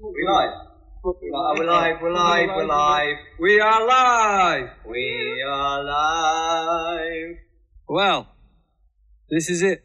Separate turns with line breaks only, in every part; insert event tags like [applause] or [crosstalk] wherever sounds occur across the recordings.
We live. We are live, we're live, we're live. We are live. We are live.
Well, this is it.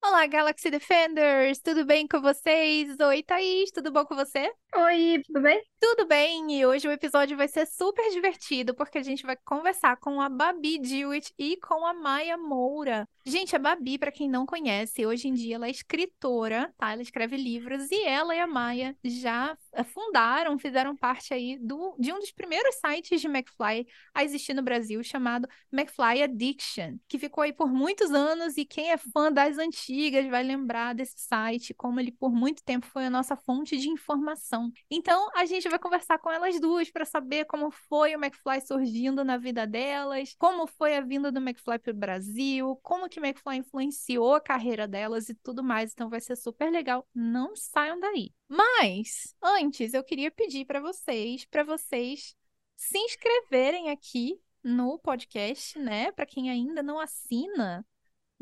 Olá, Galaxy Defenders! Tudo bem com vocês? Oi, Thaís, tudo bom com você?
Oi, tudo bem?
Tudo bem, e hoje o episódio vai ser super divertido, porque a gente vai conversar com a Babi Dewitt e com a Maia Moura. Gente, a Babi, para quem não conhece, hoje em dia ela é escritora, tá? Ela escreve livros e ela e a Maia já eh, fundaram, fizeram parte aí do, de um dos primeiros sites de McFly a existir no Brasil, chamado McFly Addiction, que ficou aí por muitos anos e quem é fã das antigas vai lembrar desse site, como ele por muito tempo foi a nossa fonte de informação. Então, a gente vai conversar com elas duas para saber como foi o McFly surgindo na vida delas, como foi a vinda do McFly para o Brasil, como que o McFly influenciou a carreira delas e tudo mais. Então, vai ser super legal. Não saiam daí. Mas, antes, eu queria pedir para vocês, para vocês se inscreverem aqui no podcast, né? Para quem ainda não assina,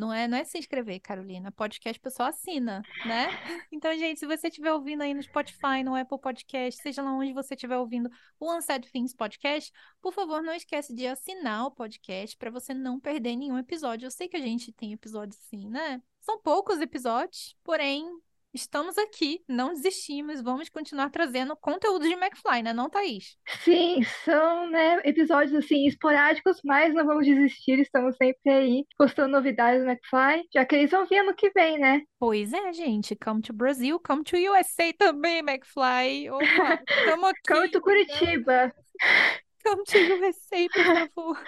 não é, não é se inscrever, Carolina. Podcast pessoal assina, né? [laughs] Então, gente, se você estiver ouvindo aí no Spotify, no Apple Podcast, seja lá onde você estiver ouvindo o Unsaid Things Podcast, por favor, não esquece de assinar o podcast para você não perder nenhum episódio. Eu sei que a gente tem episódios assim, né? São poucos episódios, porém, estamos aqui, não desistimos, vamos continuar trazendo conteúdo de McFly, né, não, Thaís?
Sim, são, né, episódios assim esporádicos, mas não vamos desistir, estamos sempre aí postando novidades do McFly, já que eles vão vir ano que vem, né?
Pois é, gente, come to Brasil, come to USA também, McFly. Opa, [laughs] tamo aqui.
Come to Curitiba.
Come to USA, por favor.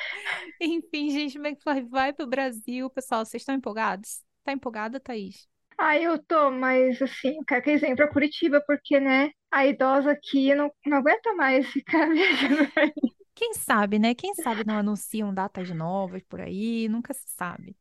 Enfim, gente, McFly vai pro Brasil. Pessoal, vocês estão empolgados? Tá empolgada, Thaís?
Ah, eu tô, mas assim, eu quero que eles venham pra Curitiba, porque, né, a idosa aqui não, não aguenta mais ficar [laughs] viajando aí.
Quem sabe, né? Quem sabe não anunciam datas novas por aí, nunca se sabe.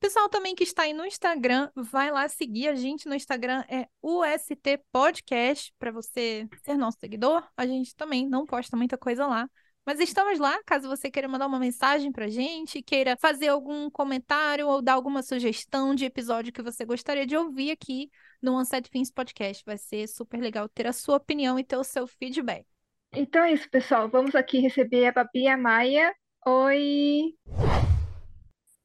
Pessoal também que está aí no Instagram, vai lá seguir a gente no Instagram, é UST Podcast, para você ser nosso seguidor. A gente também não posta muita coisa lá. Mas estamos lá, caso você queira mandar uma mensagem pra gente, queira fazer algum comentário ou dar alguma sugestão de episódio que você gostaria de ouvir aqui no Unset Fins Podcast. Vai ser super legal ter a sua opinião e ter o seu feedback.
Então é isso, pessoal. Vamos aqui receber a Babi e a Maia. Oi!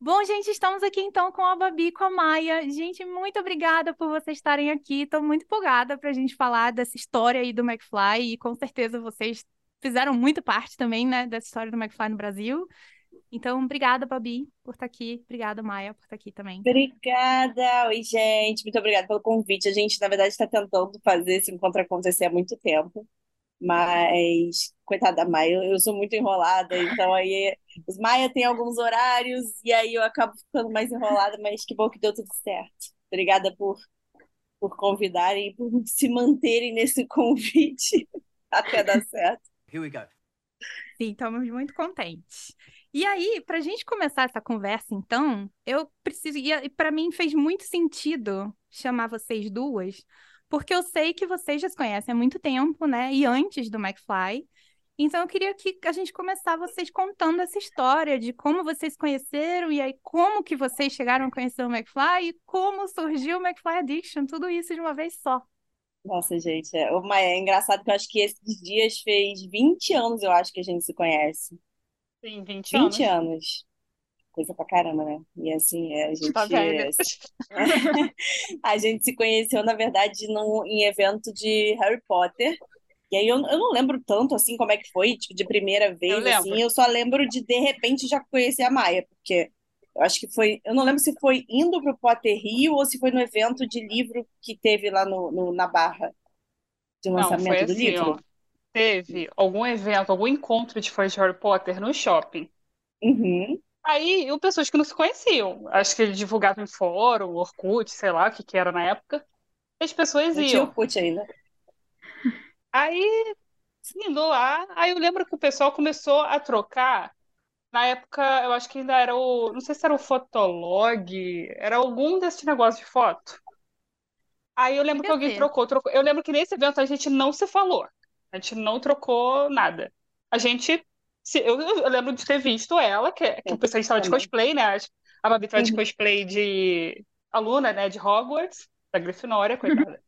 Bom, gente, estamos aqui então com a Babi e com a Maia. Gente, muito obrigada por vocês estarem aqui. Estou muito empolgada para a gente falar dessa história aí do McFly e com certeza vocês fizeram muito parte também, né, dessa história do McFly no Brasil. Então, obrigada, Babi, por estar aqui. Obrigada, Maia, por estar aqui também.
Obrigada! Oi, gente. Muito obrigada pelo convite. A gente, na verdade, está tentando fazer esse encontro acontecer há muito tempo. Mas, coitada da Maia, eu, sou muito enrolada, então aí os Maia tem alguns horários e aí eu acabo ficando mais enrolada, mas que bom que deu tudo certo. Obrigada por, por convidarem por se manterem nesse convite [laughs] até dar certo.
Here we go.
Sim, estamos muito contentes. E aí, para a gente começar essa conversa, então, eu preciso. E para mim fez muito sentido chamar vocês duas, porque eu sei que vocês já se conhecem há muito tempo, né? E antes do McFly. Então, eu queria que a gente começasse vocês contando essa história de como vocês conheceram e aí como que vocês chegaram a conhecer o McFly e como surgiu o McFly Addiction, tudo isso de uma vez só.
Nossa, gente, é, é engraçado que eu acho que esses dias fez 20 anos, eu acho que a gente se conhece.
Sim, 20
20
anos.
anos. Coisa pra caramba, né? E assim, é, a gente,
Tá velha. [laughs]
a gente se conheceu, na verdade, num, em evento de Harry Potter. E aí eu, eu não lembro tanto assim como é que foi, tipo, de primeira vez,
Eu
assim, eu só lembro de de repente já conhecer a Maia, porque eu acho que foi, eu não lembro se foi indo pro Potter Rio ou se foi no evento de livro que teve lá no, no- na Barra de
Não,
lançamento
foi
do
assim,
livro.
ó. Teve algum evento, algum encontro de fãs de Harry Potter no shopping.
Uhum.
Aí, eu, pessoas que não se conheciam. Acho que ele divulgava em fórum, Orkut, sei lá o que que era na época. As pessoas
Não tinha
iam.
Orkut ainda.
Aí, indo lá, aí eu lembro que o pessoal começou a trocar. Na época, eu acho que ainda era o. Não sei se era o Fotolog, era algum desse negócio de foto. Aí eu lembro que alguém trocou, trocou. Eu lembro que nesse evento a gente não se falou. A gente não trocou nada. A gente. se- eu, eu lembro de ter visto ela, que, que
Eu
o pessoal estava de cosplay, né? A Babi estava de
Uhum.
cosplay de aluna, né? De Hogwarts, da Grifinória, coitada.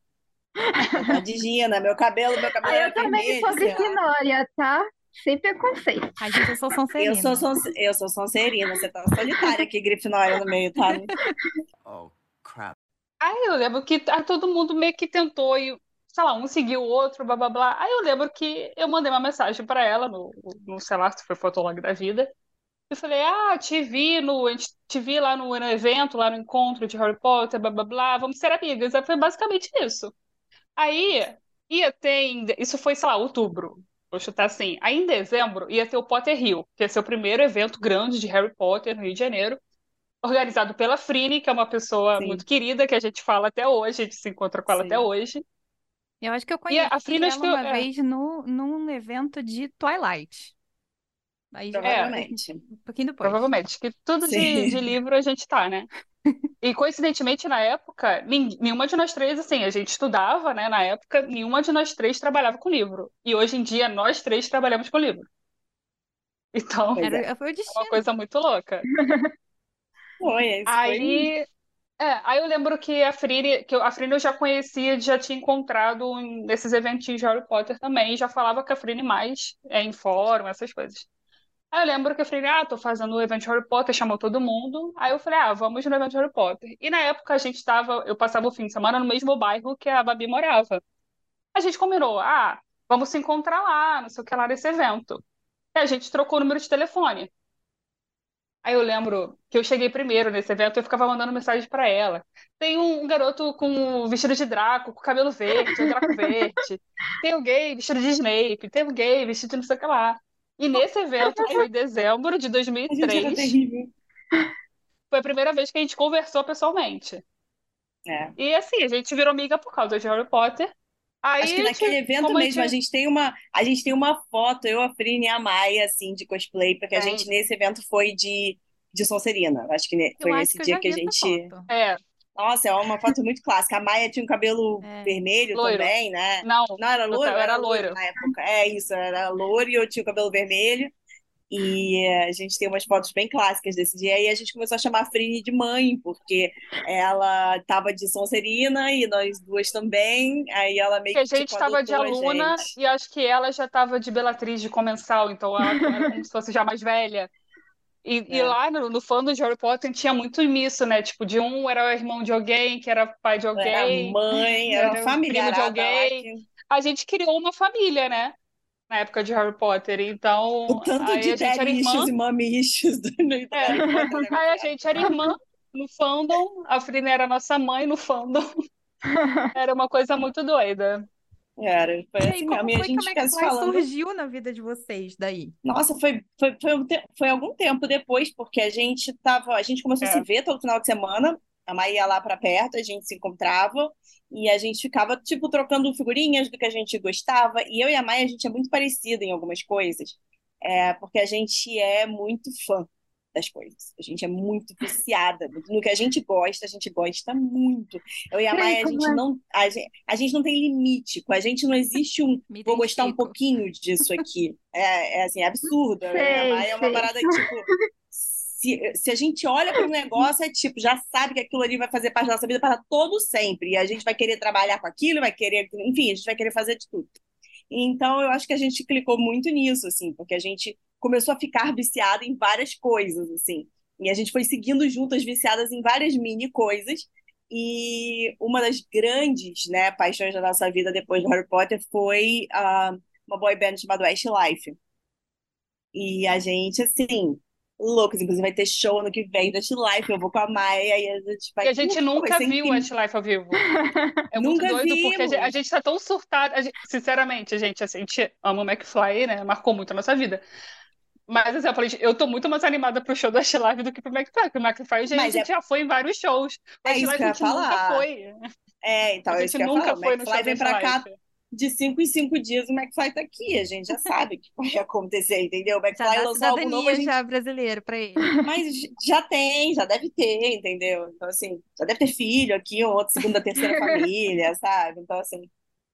[laughs]
Tadinha, né? Meu cabelo, meu cabelo
Ah, eu também sou. Grifinória, tá? Sem preconceito.
A gente, eu sou
Eu
Sonserina.
sou, Sonse- eu sou Sonserina, você tá solitária aqui, Grifinória no meio, tá? [laughs]
Oh, crap.
Aí eu lembro que todo mundo meio que tentou e, sei lá, um seguiu o outro, blá blá blá. Aí eu lembro que eu mandei uma mensagem pra ela no, no sei lá, se foi Fotolog da vida. Eu falei, ah, te vi no, a gente te vi lá no, no evento, lá no encontro de Harry Potter, blá blá blá, vamos ser amigas. Aí foi basicamente isso. Aí ia ter, em- isso foi, sei lá, outubro. Vou chutar assim. Aí em dezembro ia ter o Potter Rio, que ia ser o primeiro evento grande de Harry Potter no Rio de Janeiro organizado pela Frine, que é uma pessoa
Sim.
muito querida, que a gente fala até hoje, a gente se encontra com ela
Sim.
até hoje.
Eu acho que eu
a
conheci
Frida, acho
ela
eu-
uma
é.
vez no, num evento de Twilight. Aí já
É.
Provavelmente.
um pouquinho depois.
Provavelmente, que tudo de, de livro a gente tá, né? [laughs] E coincidentemente, na época, nenhuma de nós três, assim, a gente estudava, né? Na época, nenhuma de nós três trabalhava com livro. E hoje em dia, nós três trabalhamos com livro. [laughs] Então,
Era,
é.
foi o
é
destino.
uma coisa muito louca. [laughs]
Foi, isso foi.
Aí, é, aí eu lembro que a Frine, que eu- a Frine eu já conhecia, já tinha encontrado nesses eventinhos de Harry Potter também, e já falava com a Frine mais é, em fórum, essas coisas. Aí eu lembro que a Frine, ah, tô fazendo o evento Harry Potter, chamou todo mundo. Aí eu falei, ah, vamos no evento Harry Potter. E na época a gente tava, eu passava o fim de semana no mesmo bairro que a Babi morava. A gente combinou, ah, vamos se encontrar lá, não sei o que lá nesse evento. E a gente trocou o número de telefone. Aí eu lembro que eu cheguei primeiro nesse evento, eu ficava mandando mensagem pra ela. Tem um garoto com vestido de Draco, com cabelo verde, um Draco verde. Tem gay vestido de Snape, tem gay vestido de não sei o que lá. E nesse evento, que foi em dezembro de
A gente era
2003,
terrível.
foi a primeira vez que a gente conversou pessoalmente.
É.
E assim, a gente virou amiga por causa de Harry Potter. Aí,
Acho que
a gente-
naquele evento
como a
mesmo, a
gente-
gente tem uma, a gente tem uma foto, eu, a Frine e a Maia, assim, de cosplay, porque a
Tem.
gente nesse evento foi de, de Sonserina. Acho que ne- foi
acho
nesse
que
dia que a gente.
foto.
É,
Nossa, é uma foto muito clássica. A Maia tinha um cabelo
É.
vermelho
Loiro.
também, né?
não,
Não, era loiro?
era
Era loiro
loiro.
na época. É isso, era loiro e eu tinha o cabelo vermelho. E a gente tem umas fotos bem clássicas desse dia. E a gente começou a chamar a Frine de mãe, porque ela estava de Sonserina e nós duas também. Aí ela meio
Porque a
que
gente
tipo,
estava de aluna e acho que ela já estava de Bellatrix de comensal, então ela era como se fosse já mais velha. E, e
É.
lá no, no fandom de Harry Potter tinha muito isso, né? Tipo, de um era o irmão de alguém, que era pai de
Era
alguém.
mãe, [laughs] era
era
familiarada
primo de alguém.
que-
A gente criou uma família, né? Na época de Harry Potter. Então,
O tanto
aí
de
a gente era
daddy e mommy issues do,
É.
Né?
Aí a gente era irmã no fandom, a Frina era nossa mãe no fandom. [laughs] Era uma coisa muito doida.
Era, foi
E
assim mesmo. E a
a
gente fica se falando.
surgiu na vida de vocês daí?
Nossa, foi, foi, foi, um te- foi algum tempo depois, porque a gente tava, a gente começou a
É.
se ver todo final de semana. A Maia ia lá pra perto, a gente se encontrava e a gente ficava, tipo, trocando figurinhas do que a gente gostava. E eu e a Maia, a gente é muito parecida em algumas coisas, é, porque a gente é muito fã das coisas. A gente é muito viciada no que a gente gosta, a gente gosta muito. Eu e a Maia, a gente
é.
não, a gente, a gente não tem limite. Com a gente não existe um [laughs] vou gostar um pouquinho disso aqui. É, é assim, é absurdo.
Sei,
né? Mas é uma parada tipo, se, se a gente olha para um negócio, é tipo, já sabe que aquilo ali vai fazer parte da nossa vida para todo sempre. E a gente vai querer trabalhar com aquilo, vai querer, enfim, a gente vai querer fazer de tudo. Então, eu acho que a gente clicou muito nisso, assim, porque a gente começou a ficar viciada em várias coisas, assim. E a gente foi seguindo juntas, viciadas em várias mini coisas. E uma das grandes, né, paixões da nossa vida depois do Harry Potter foi ah, uma boy band chamada Westlife. E a gente, assim, loucos, inclusive vai ter show ano que vem do Westlife, eu vou com a Maia e a gente vai
E a gente nunca viu o. Westlife ao vivo. [laughs] É muito
Nunca
doido, porque a gente, a
vimos.
gente tá tão surtada. gente- sinceramente, a gente, assim, a gente ama o McFly, né? Marcou muito a nossa vida. Mas, assim, eu falei, eu tô muito mais animada pro show do Westlife do que pro McFly, porque o McFly já- a gente
é-
já foi em vários shows. O
É isso
Westlife
que eu
a
ia
gente nunca
falar.
foi.
É, então,
A
é isso
gente nunca foi no show
vem pra cá de cinco em cinco dias, o McFly tá aqui. A gente já sabe o que vai acontecer, entendeu? O
Já
McFly
dá
lançou algo novo, a gente
já brasileira pra ele.
Mas já tem, já deve ter, entendeu? Então, assim, já deve ter filho aqui, ou outra, segunda, terceira [laughs] família, sabe? Então, assim,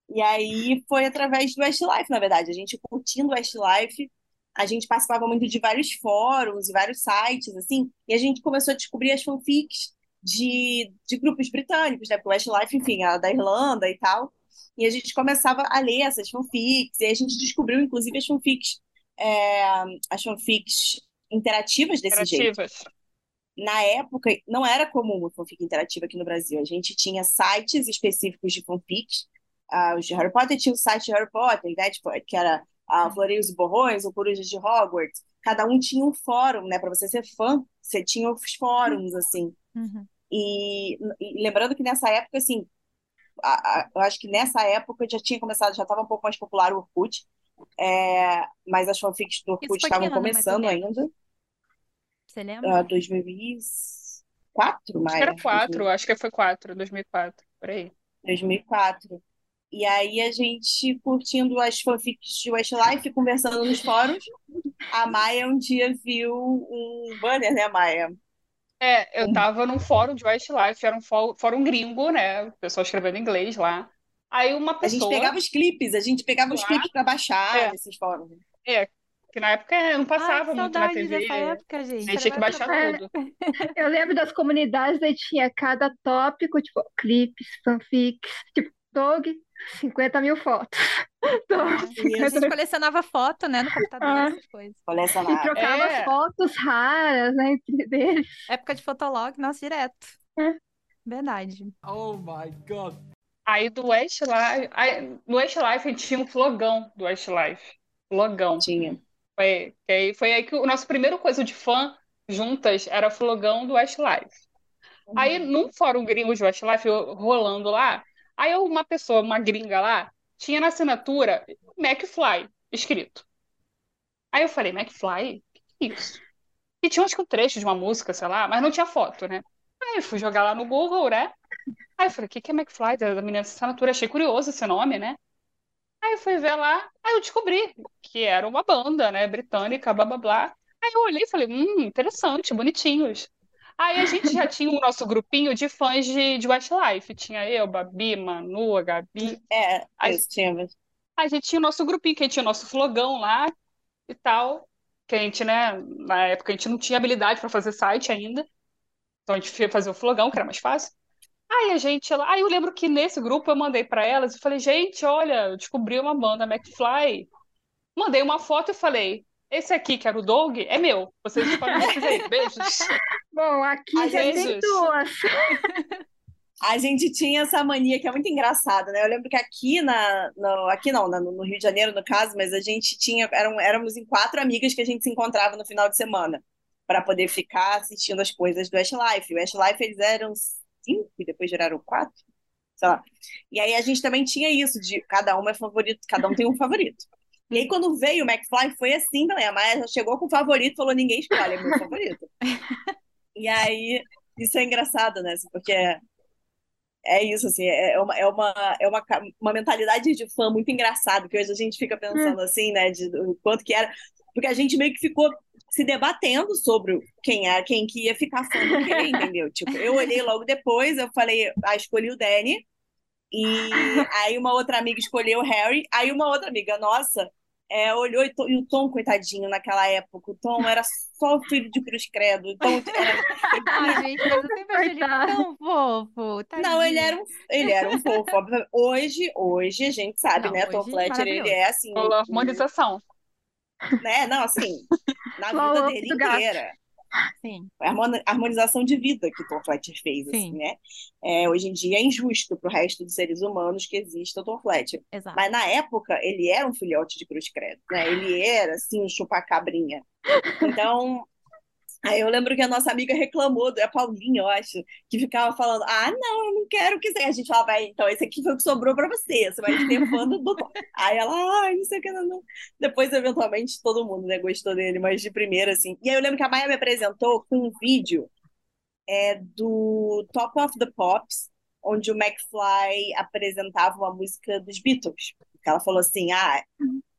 E aí foi através do Westlife, na verdade. A gente curtindo o Westlife, a gente participava muito de vários fóruns e vários sites, assim, e a gente começou a descobrir as fanfics de, de grupos britânicos, né? Porque Westlife, enfim, a da Irlanda e tal. E a gente começava a ler essas fanfics, e a gente descobriu, inclusive, as fanfics, é, as fanfics interativas desse jeito.
Interativas.
Na época, não era comum a fanfic interativa aqui no Brasil. A gente tinha sites específicos de fanfics. Ah, os de Harry Potter tinha o site de Harry Potter, né? Tipo, que era a Floreios e Borrões, ou Corujas de Hogwarts. Cada um tinha um fórum, né? Para você ser fã, você tinha os fóruns, assim.
Uhum.
E, e lembrando que nessa época, assim, a- a- eu acho que nessa época já tinha começado, já estava um pouco mais popular o Orkut, é, mas as fanfics do Orkut estavam
mais
começando ainda,
Você lembra?
ah, 2004,
Acho que era quatro, acho que foi quatro, 2004, por aí.
2004. E aí a gente curtindo as fanfics de Westlife, conversando nos fóruns, a Maia um dia viu um banner, né, Maia?
É, eu tava num fórum de Westlife, era um fó- fórum gringo, né? O pessoal escrevendo em inglês lá. Aí uma
A gente
pessoa,
pegava os clipes, a gente pegava os
Lá.
clipes para baixar
É.
nesses fóruns.
é, que na época não passava
Ai,
muito na TV,
dessa época, gente.
a gente tinha que baixar
É.
tudo. [laughs]
Eu lembro das comunidades, daí tinha cada tópico, tipo, clipes, fanfics, tipo, dog, 50 mil fotos. [laughs] Dog,
A
50
gente
mil...
colecionava foto, né, no computador,
Ah.
essas coisas.
E trocava
É.
fotos raras, né, entre deles.
Época de Fotolog, nossa, direto.
É.
Verdade.
Oh my god.
Aí do Westlife, aí, no Westlife a gente tinha um flogão do Westlife. Flogão.
Tinha.
Foi, aí, foi aí que o nosso primeiro coisa de fã juntas era flogão do Westlife. Aí, num fórum gringo de Westlife, rolando lá, aí uma pessoa, uma gringa lá, tinha na assinatura McFly escrito. Aí eu falei, McFly? Que que é isso? E tinha acho que um trecho de uma música, sei lá, mas não tinha foto, né? Aí eu fui jogar lá no Google, né? Aí eu falei, o que que é McFly da, menina dessa assinatura? Achei curioso esse nome, né? Aí eu fui ver lá, aí eu descobri que era uma banda, né, britânica, blá blá blá. Aí eu olhei e falei, hum, interessante, bonitinhos. Aí a gente já tinha o nosso grupinho de fãs de, de Westlife. Tinha eu, Babi, Manu, a Gabi.
É,
Aí-
isso tinha.
A gente tinha o nosso grupinho, que a gente tinha o nosso flogão lá e tal. Que a gente, né, na época a gente não tinha habilidade para fazer site ainda. Então a gente ia fazer o flogão, que era mais fácil. Aí a gente lá, aí eu lembro que nesse grupo eu mandei para elas e falei, gente, olha, eu descobri uma banda McFly. Mandei uma foto e falei, esse aqui, que era o Doug, é meu. Vocês que quiser. [laughs] Beijos.
Bom, aqui
Às
já tem
vezes-
duas.
A gente tinha essa mania que é muito engraçada, né? Eu lembro que aqui na, no, aqui não, na- no Rio de Janeiro, no caso, mas a gente tinha, eram, éramos em quatro amigas que a gente se encontrava no final de semana para poder ficar assistindo as coisas do Westlife. O Westlife eles eram cinco e depois viraram quatro, sei lá. E aí a gente também tinha isso de cada um é favorito, cada um tem um favorito. E aí quando veio o McFly foi assim também. A Maia já chegou com o favorito, falou ninguém escolhe, é meu favorito. [laughs] E aí isso é engraçado, né? assim, Porque é, é isso, assim, é uma, é uma, é uma, uma mentalidade de fã muito engraçada, que hoje a gente fica pensando assim, né, de o quanto que era, porque a gente meio que ficou se debatendo sobre quem era, quem que ia ficar fã do quê, entendeu? Tipo, eu olhei logo depois, eu falei, ah, escolhi o Danny, e aí uma outra amiga escolheu o Harry, aí uma outra amiga nossa é, olhou e, to- e o Tom, coitadinho, naquela época, o Tom era só o filho de cruz credo, então era, [laughs]
Ai, gente, mas eu sempre achei ele tão fofo.
Não, ele
tadinho.
era um, ele era um fofo. Hoje, hoje a gente sabe,
Não,
né? Tom Fletcher, ele é assim,
harmonização.
né? Não, assim, na vida dele inteira.
Sim,
A harmoni- harmonização de vida que Tom Fletcher fez, assim,
Sim.
né? É, hoje em dia é injusto pro resto dos seres humanos que exista o Tom Fletcher.
exato.
Mas na época, ele era um filhote de cruz credo, né? Ele era, assim, um chupacabrinha. Então, aí eu lembro que a nossa amiga reclamou, a Paulinha, eu acho, que ficava falando, ah, não, eu não quero que seja. A gente falava, "Vai, então, esse aqui foi o que sobrou pra você, você vai ter fã do. [laughs] Aí ela, ai, não sei o que, não, não. Depois, eventualmente, todo mundo, né, gostou dele, mas de primeira, assim. E aí eu lembro que a Maia me apresentou com um vídeo é, do Top of the Pops, onde o McFly apresentava uma música dos Beatles. Ela falou assim: ah,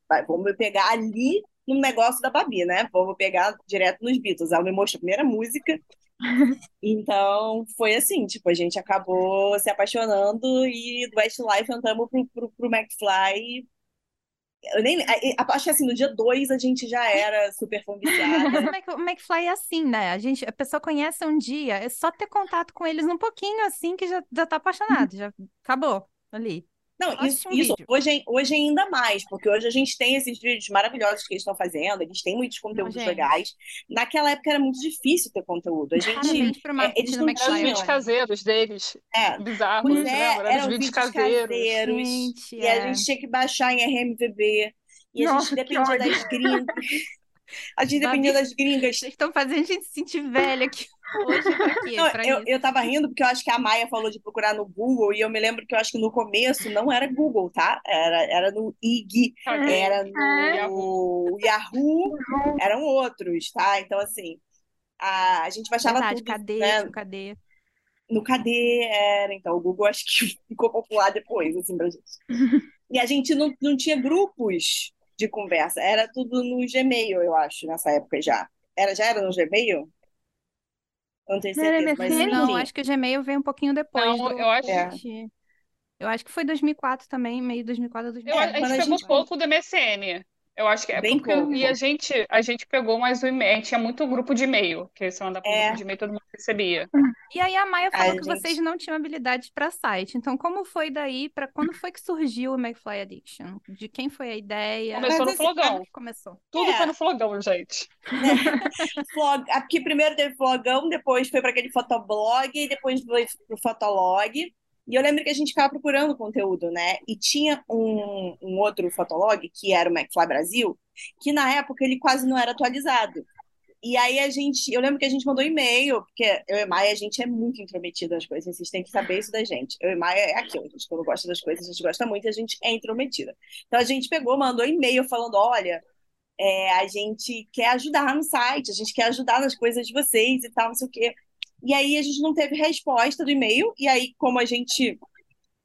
vai, vamos pegar ali no negócio da Babi, né? Vamos pegar direto nos Beatles. Ela me mostrou a primeira música, [laughs] Então, foi assim, tipo, a gente acabou se apaixonando e do Westlife entramos pro, pro, pro McFly. Eu nem, acho que assim, no dia 2 a gente já era super fã [laughs]
o McFly é assim, né? A gente, a pessoa conhece um dia, é só ter contato com eles um pouquinho assim que já, já tá apaixonado, [laughs] já acabou ali.
Não, isso,
um
isso hoje, hoje ainda mais, porque hoje a gente tem esses vídeos maravilhosos que eles estão fazendo, eles têm muitos
Não,
conteúdos
gente.
legais. Naquela época era muito difícil ter conteúdo. A gente, é, eles não
Eram os vídeos
tinham.
caseiros deles,
É,
bizarros,
é,
Eram os
eram
vídeos
vídeos
caseiros.
caseiros.
Gente,
E a
é.
gente tinha que baixar em RMVB. E a gente
Nossa,
dependia das gringas. [laughs] A gente dependia das gringas.
vocês estão fazendo a gente se sentir velha aqui hoje pra quê?
Não,
Pra
eu,
isso.
eu tava rindo porque eu acho que a Maia falou de procurar no Google e eu me lembro que eu acho que no começo não era Google, tá? Era, era no IG,
Caguei.
era no Yahoo, eram outros, tá? Então, assim, a, a gente baixava
Verdade,
tudo,
cadê?
né?
Cadê?
No KD era, então o Google acho que [laughs] ficou popular depois, assim, pra gente. E a gente não, não tinha grupos de conversa, era tudo no Gmail, eu acho, nessa época já. Era, já era no Gmail? Eu não tenho certeza, mas
MSN?
Não,
enfim.
acho que o Gmail veio um pouquinho depois
Não,
do
eu acho,
É.
Orkut. Eu acho que foi 2004 também, meio 2004 a
eu, a gente
quando a
pegou
gente.
pouco do MSN. Eu acho que é
Bem
porque e a
pouco.
gente, a gente pegou mais o e-mail, a gente tinha muito grupo de e-mail, que você mandava pro grupo
É,
de e-mail, todo mundo recebia.
E aí a Maia
a
falou que vocês
gente.
não tinham habilidade para site. Então, como foi daí para quando foi que surgiu o McFly Addiction? De quem foi a ideia?
Começou
Mas
no flogão.
começou?
Tudo foi
é,
no flogão, gente. [laughs]
Flog, aqui primeiro teve flogão, depois foi para aquele fotoblog, e depois foi pro fotolog. E eu lembro que a gente ficava procurando conteúdo, né? E tinha um, um outro fotolog, que era o McFly Brasil, que na época ele quase não era atualizado. E aí a gente, eu lembro que a gente mandou e-mail, porque eu e Maia, a gente é muito intrometida nas coisas, vocês têm que saber isso da gente. Eu e Maia é aquilo, a gente quando gosta das coisas, a gente gosta muito a gente é intrometida. Então a gente pegou, mandou e-mail falando, olha, é, a gente quer ajudar no site, a gente quer ajudar nas coisas de vocês e tal, não sei o quê. E aí a gente não teve resposta do e-mail, e aí como a gente,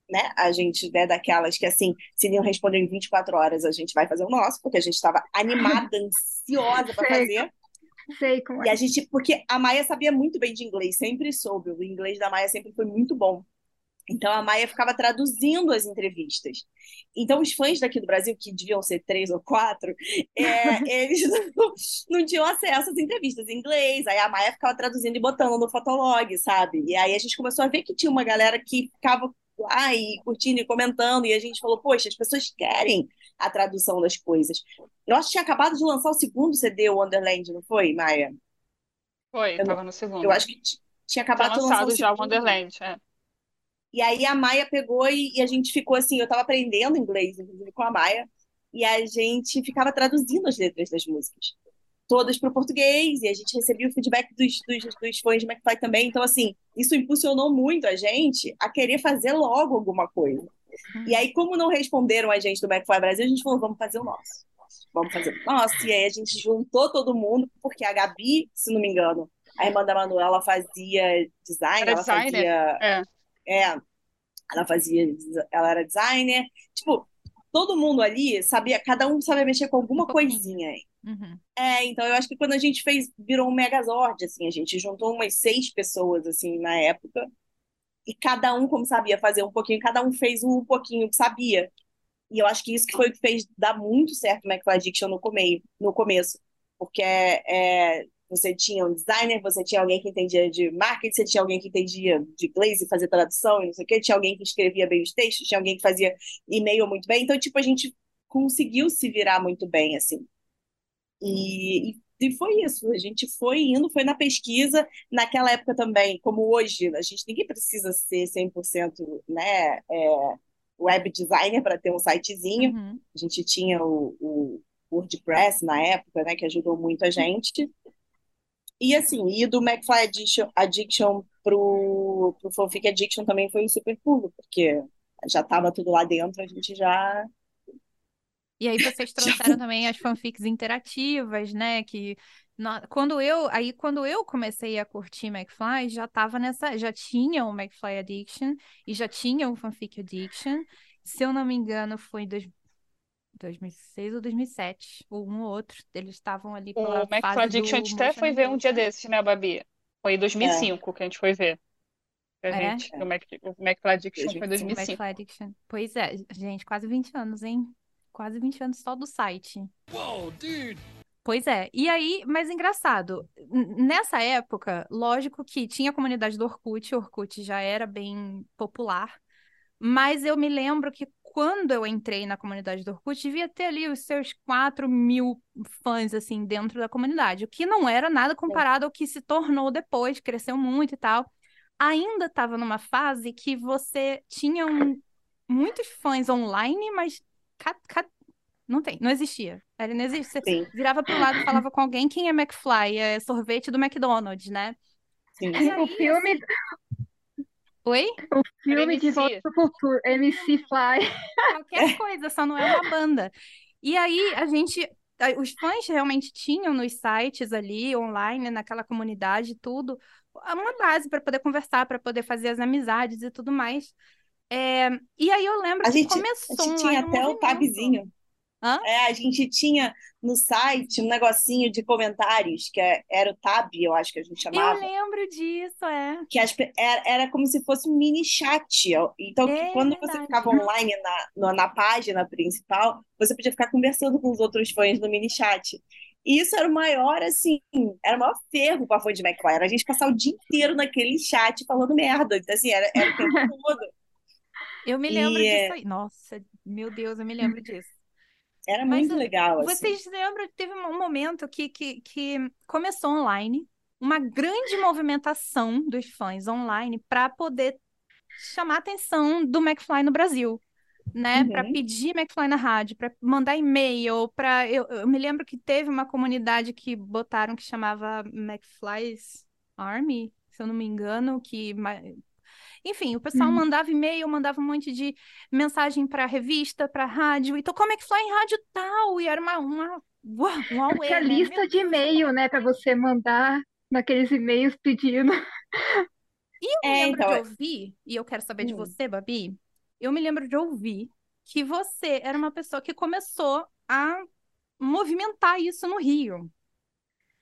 né, a gente é daquelas que assim, se não responder em 24 horas, a gente vai fazer o nosso, porque a gente estava animada, [laughs] ansiosa para fazer.
sei como
E
é.
a gente, porque a Maia sabia muito bem de inglês, sempre soube, o inglês da Maia sempre foi muito bom. Então a Maia ficava traduzindo as entrevistas. Então os fãs daqui do Brasil, que deviam ser três ou quatro, é, [laughs] eles [laughs] não, não tinham acesso às entrevistas em inglês. Aí a Maia ficava traduzindo e botando no Fotolog, sabe? E aí a gente começou a ver que tinha uma galera que ficava lá e curtindo e comentando. E a gente falou, poxa, as pessoas querem a tradução das coisas. Eu acho que tinha acabado de lançar o segundo CD, o Wonderland, não foi, Maia?
Foi,
Eu,
tava no
eu
segundo.
acho que tinha acabado de lançar o
lançado já o
segundo.
Wonderland. É.
E aí a Maia pegou e, e a gente ficou assim, eu tava aprendendo inglês, inclusive com a Maia, e a gente ficava traduzindo as letras das músicas, todas para o português, e a gente recebia o feedback dos, dos, dos fãs de McFly também. Então, assim, isso impulsionou muito a gente a querer fazer logo alguma coisa. E aí, como não responderam a gente do McFly Brasil, a gente falou, vamos fazer o nosso. Vamos fazer o nosso. E aí a gente juntou todo mundo, porque a Gabi, se não me engano, a irmã da Manuela fazia design,
Era
ela
designer?
fazia
É.
é, ela fazia, ela era designer. Tipo, todo mundo ali sabia, cada um sabia mexer com
Um
alguma coisinha. aí.
Uhum.
É, então eu acho que quando a gente fez, virou um Megazord, assim, a gente juntou umas seis pessoas, assim, na época, e cada um, como sabia fazer um pouquinho, cada um fez um pouquinho que sabia. E eu acho que isso que foi o que fez dar muito certo o McFly Addiction no, come, no começo. Porque é, você tinha um designer, você tinha alguém que entendia de marketing, você tinha alguém que entendia de inglês e fazia tradução e não sei o quê, tinha alguém que escrevia bem os textos, tinha alguém que fazia e-mail muito bem. Então, tipo, a gente conseguiu se virar muito bem, assim. E, e, foi isso, a gente foi indo, foi na pesquisa, naquela época também, como hoje, a gente ninguém precisa ser 100% né, é, web designer para ter um sitezinho,
Uhum.
a gente tinha o, o WordPress na época, né, que ajudou muito a gente, e assim, e do McFly Addiction, Addiction pro, pro Fanfic Addiction também foi um super pulo, porque já estava tudo lá dentro, a gente já...
E aí vocês [laughs] trouxeram também as fanfics interativas, né? Que quando eu aí quando eu comecei a curtir McFly, já tava nessa, já tinha o McFly Addiction e já tinha o Fanfic Addiction. Se eu não me engano, foi em 2006 ou 2007, ou um ou outro. Eles estavam ali
O
pela
McFly
fase
Addiction a gente até foi ver um dia desses, né, Babi? Foi em 2005 que a gente foi ver. A
É?
gente, o Mac, o McFly Addiction foi em
2005.
2005.
McFly Addiction. Pois é, gente, quase 20 anos, hein? Quase 20 anos só do site.
Dude.
Pois é. E aí, mas engraçado, nessa época, lógico que tinha a comunidade do Orkut, o Orkut já era bem popular, mas eu me lembro que quando eu entrei na comunidade do Orkut, devia ter ali os seus 4 mil fãs, assim, dentro da comunidade, o que não era nada comparado ao que se tornou depois, cresceu muito e tal. Ainda estava numa fase que você tinha um- muitos fãs online, mas ca- ca- não tem, não existia. Era não existe. Você
Sim,
virava pro lado e falava com alguém, quem é McFly? É sorvete do McDonald's, né?
sim.
E
O
aí,
filme,
assim... Oi?
o filme de. Volta pro Futuro, MC Fly.
Qualquer [laughs] coisa, só não é uma banda. E aí a gente, a- os fãs realmente tinham nos sites ali, online, naquela comunidade, tudo, uma base para poder conversar, para poder fazer as amizades e tudo mais. É, e aí eu lembro
A
que
gente, a
começou
gente
um
tinha
um
até o
movimento.
tabzinho.
Hã?
É, a gente tinha no site um negocinho de comentários, que é- era o tab, eu acho que a gente
Eu
chamava,
lembro disso, é.
que as era, era como se fosse um mini chat. Então,
É
quando você
verdade.
ficava online na, na, na página principal, você podia ficar conversando com os outros fãs no mini chat. E isso era o maior, assim, era o maior ferro para fã de McFly. Era a gente passar o dia inteiro naquele chat falando merda. Então, assim, era, era o tempo [laughs] todo.
Eu me lembro
E
disso
é,
aí. Nossa, meu Deus, eu me lembro [laughs] disso.
Era
Mas
muito legal, assim.
vocês lembram que teve um momento que, que, que começou online, uma grande movimentação dos fãs online para poder chamar a atenção do McFly no Brasil, né? Para
Uhum.
pedir McFly na rádio, para mandar e-mail, para eu, eu me lembro que teve uma comunidade que botaram que chamava McFly's Army, se eu não me engano, que enfim, o pessoal
Uhum.
mandava e-mail, mandava um monte de mensagem para revista, para rádio, então como é que fly em rádio tal? E era uma, uma, uau, um
Acho que
auê,
a
né?
lista
Meu
de e-mail, né, para você mandar naqueles e-mails pedindo.
E eu me
É,
lembro
então,
de
é-
ouvir, e eu quero saber de
hum.
você, Babi, eu me lembro de ouvir que você era uma pessoa que começou a movimentar isso no Rio,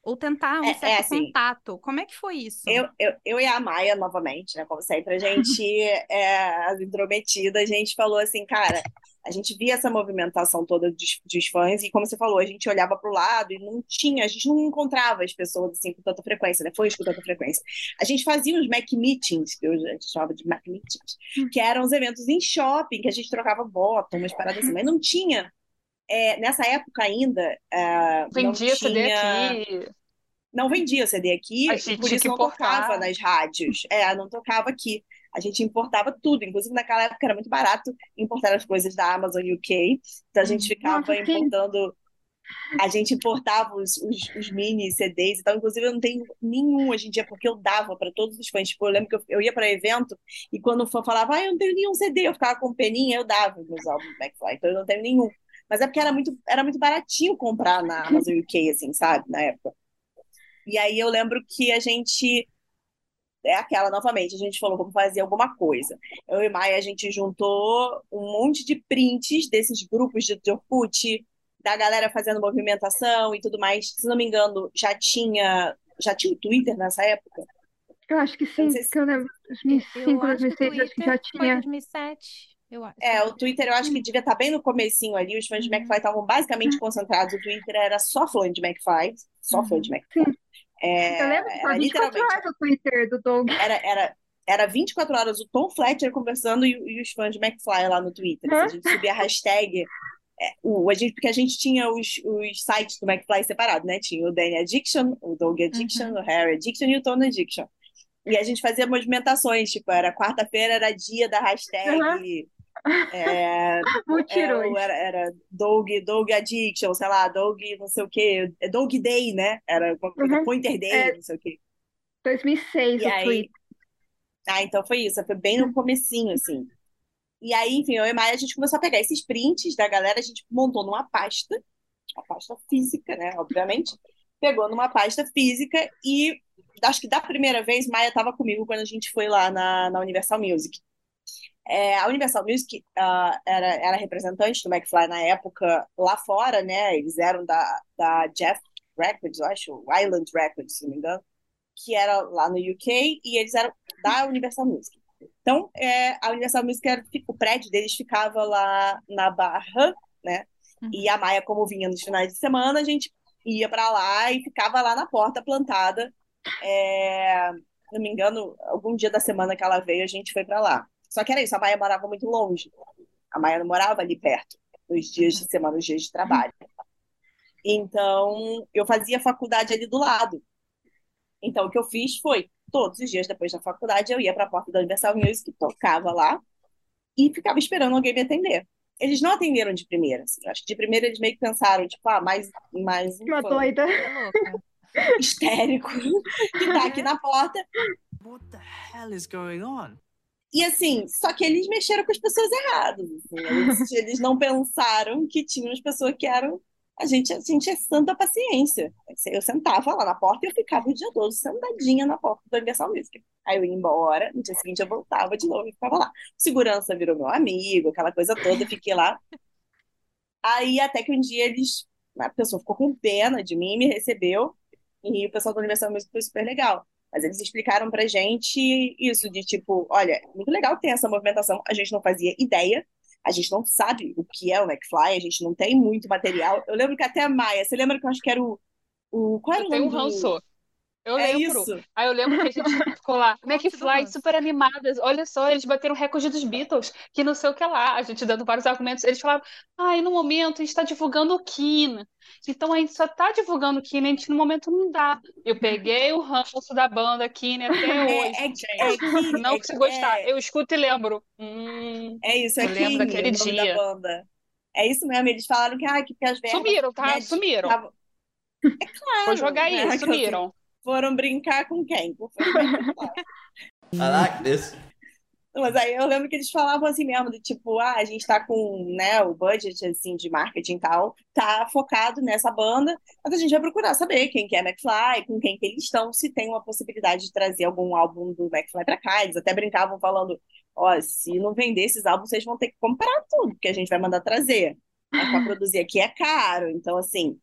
ou tentar um
É, é
certo
assim,
contato. Como é que foi isso?
Eu, eu, eu e a Maia, novamente, né? Como sempre, a gente, [laughs] é, as intrometidas, a gente falou assim, cara, a gente via essa movimentação toda dos, dos fãs, e como você falou, a gente olhava para o lado e não tinha, a gente não encontrava as pessoas assim com tanta frequência, né? Fãs com tanta frequência. A gente fazia uns Mac Meetings, que eu, a gente chamava de Mac Meetings, que eram os eventos em shopping, que a gente trocava voto, umas paradas assim, mas não tinha. É, nessa época ainda, é, não
Vendia CD
tinha.
aqui,
Não vendia CD aqui
a gente
por isso não tocava nas rádios. É, não tocava aqui. A gente importava tudo. Inclusive, naquela época era muito barato importar as coisas da Amazon UK. Então a gente
Uhum.
ficava
Nossa,
importando. A gente importava os, os, os mini CDs e tal. Inclusive, eu não tenho nenhum hoje em dia, porque eu dava para todos os fãs. Tipo, eu lembro que eu, eu ia para evento e quando o fã falava, ah, eu não tenho nenhum CD, eu ficava com peninha, eu dava meus álbuns do McFly. Então eu não tenho nenhum. Mas é porque era muito, era muito baratinho comprar na Amazon UK, assim, sabe? Na época. E aí eu lembro que a gente. É aquela, novamente, a gente falou como fazer alguma coisa. Eu e Maia, a gente juntou um monte de prints desses grupos de de Orkut, da galera fazendo movimentação e tudo mais. Se não me engano, já tinha, já tinha o Twitter nessa época.
Eu acho que
Eu
sim,
se.
que eu lembro.
Eu
2005,
acho que o
2006, acho que já tinha.
2007, eu acho.
É, o Twitter eu acho que devia estar bem no comecinho ali. Os fãs de
Uhum.
McFly estavam basicamente concentrados. O Twitter era só fã de McFly, só fã
Uhum.
de McFly. É,
Eu lembro que
era
foi 24
literalmente.
horas o Twitter do Doug.
era, era, era 24 horas o Tom Fletcher conversando e, e os fãs de McFly lá no Twitter. Se a gente subia a hashtag, é, o, a gente, porque a gente tinha os, os sites do McFly separados, né? Tinha o Danny Addiction, o Doug Addiction,
Uhum.
o Harry Addiction e o Tony Addiction. E a gente fazia movimentações, tipo, era quarta-feira, era dia da hashtag. É, é, [laughs]
Mutirões.
o- era, era Doug, Doug Addiction, sei lá, Doug não sei o quê, é Doug Day, né? Era
Uhum.
Pointer Day,
É.
não sei o quê.
2006
E
o
aí, ah, então foi isso, foi bem no comecinho, assim. E aí, enfim, eu e Maia, a gente começou a pegar esses prints da galera, a gente montou numa pasta, uma pasta física, né, obviamente, pegou numa pasta física e acho que da primeira vez, Maia estava comigo quando a gente foi lá na, na Universal Music. É, a Universal Music ah, era, era representante do McFly na época lá fora, né? Eles eram da, da Jeff Records, eu acho, Island Records, se não me engano. que era lá no UK, e eles eram da Universal Music. Então, é, a Universal Music, era, o prédio deles ficava lá na Barra, né? E a Maia, como vinha nos finais de semana, a gente ia para lá e ficava lá na porta plantada. É, não me engano, algum dia da semana que ela veio, a gente foi para lá. Só que era isso, a Maia morava muito longe. A Maia não morava ali perto, nos dias de semana, nos dias de trabalho. Então, eu fazia faculdade ali do lado. Então, o que eu fiz foi, todos os dias depois da faculdade, eu ia para a porta da Universal Music, tocava lá e ficava esperando alguém me atender. Eles não atenderam de primeira. Assim. Acho que de primeira eles meio que pensaram, tipo, ah, mais, mais um
Uma doida.
É
histérico [laughs] que tá aqui na porta.
What the hell is going on?
E assim, só que eles mexeram com as pessoas erradas. assim. Eles, [laughs] eles não pensaram que tinham as pessoas que eram. A gente, a gente é santa paciência. Eu sentava lá na porta e eu ficava o dia todo sentadinha na porta do Universal Music. Aí eu ia embora, no dia seguinte eu voltava de novo e ficava lá. Segurança virou meu amigo, aquela coisa toda, fiquei lá. Aí até que um dia eles. A pessoa ficou com pena de mim, me recebeu, e o pessoal do Universal Music foi super legal. Mas eles explicaram pra gente isso, de tipo, olha, muito legal ter essa movimentação, a gente não fazia ideia, a gente não sabe o que é o McFly, a gente não tem muito material. Eu lembro que até a Maia, você lembra que eu acho que era o. o qual era
Eu
o
tenho um
nome do-
ranço. Eu
É
lembro.
isso.
Aí eu lembro que a gente [laughs] ficou lá, McFly, super animadas. Olha só, eles bateram recorde dos Beatles, que não sei o que lá. A gente dando vários argumentos. Eles falavam, ai, no momento a gente está divulgando o Kina. Então a gente só tá divulgando o Kina, a gente no momento não dá. Eu peguei o ranço da banda Kina até
É,
hoje,
é,
gente.
é.
Não
é,
que se gostar.
é,
Eu escuto e lembro. Hum,
é isso, é
eu lembro
King,
daquele
nome da
dia.
banda. É isso mesmo, eles falaram que, ah, que as verbas,
Sumiram, tá?
né,
Sumiram.
tavam- É claro,
Vou jogar aí, [laughs]
né,
sumiram.
Foram brincar com quem? Com o McFly.
I like this.
Mas aí eu lembro que eles falavam assim mesmo, de tipo, ah, a gente tá com, né, o budget, assim, de marketing e tal, tá focado nessa banda, mas a gente vai procurar saber quem que é McFly, com quem que eles estão, se tem uma possibilidade de trazer algum álbum do McFly pra cá. Eles até brincavam falando, ó, se não vender esses álbuns, vocês vão ter que comprar tudo, que a gente vai mandar trazer. Mas pra produzir aqui é caro, então assim...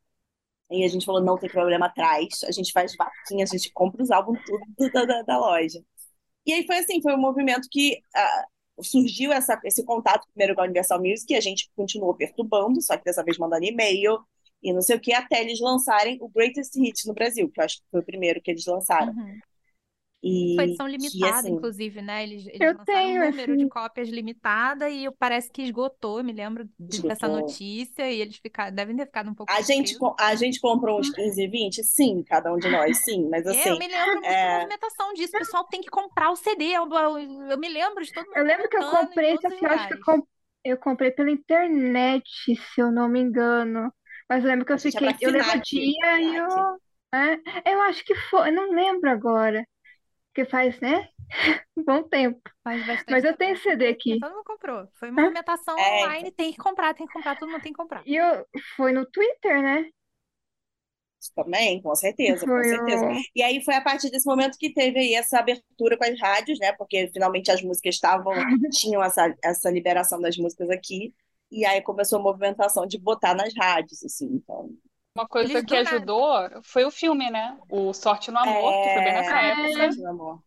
E a gente falou, não tem problema, atrás. A gente faz vaquinha, a gente compra os álbuns tudo da, da, da loja. E aí foi assim, foi um movimento que ah, surgiu essa, esse contato primeiro com a Universal Music, e a gente continuou perturbando, só que dessa vez mandando e-mail e não sei o que, até eles lançarem o Greatest Hits no Brasil, que eu acho que foi o primeiro que eles lançaram.
Uhum.
E
Foi edição
que,
limitada,
assim,
inclusive, né? Eles, eles
Eu tenho
um número de
esse.
cópias limitada e parece que esgotou. Eu me lembro de- dessa
esgotou.
notícia e eles ficaram, devem ter ficado um pouco
A gente, a gente comprou uns 15, 20? Sim, cada um de nós, sim, mas
É, eu
assim,
me lembro muito da
é,
movimentação disso. O pessoal tem que comprar o CD. Eu, eu, eu me lembro de todo mundo
Eu lembro que eu comprei esse eu acho que eu,
lugares.
com- eu comprei pela internet, se eu não me engano. Mas eu lembro que eu
é
fiquei, eu lembro o dia e eu, é, eu acho que foi, eu não lembro agora, porque faz, né, [laughs] bom tempo.
Faz bastante
Mas eu
tempo.
tenho
Mas
CD aqui.
todo mundo comprou. Foi movimentação
É,
online. Tem que comprar, tem que comprar. Todo mundo tem que comprar.
E eu, foi no Twitter, né?
Também, com certeza, com
Foi
certeza.
o...
E aí foi a partir desse momento que teve aí essa abertura com as rádios, né? Porque finalmente as músicas estavam, [laughs] tinham essa, essa liberação das músicas aqui. E aí começou a movimentação de botar nas rádios, assim. Então,
Uma coisa
Eles
que
nada.
ajudou foi o filme, né? O Sorte no Amor, que foi bem nessa
é,
época.
Sorte no Amor.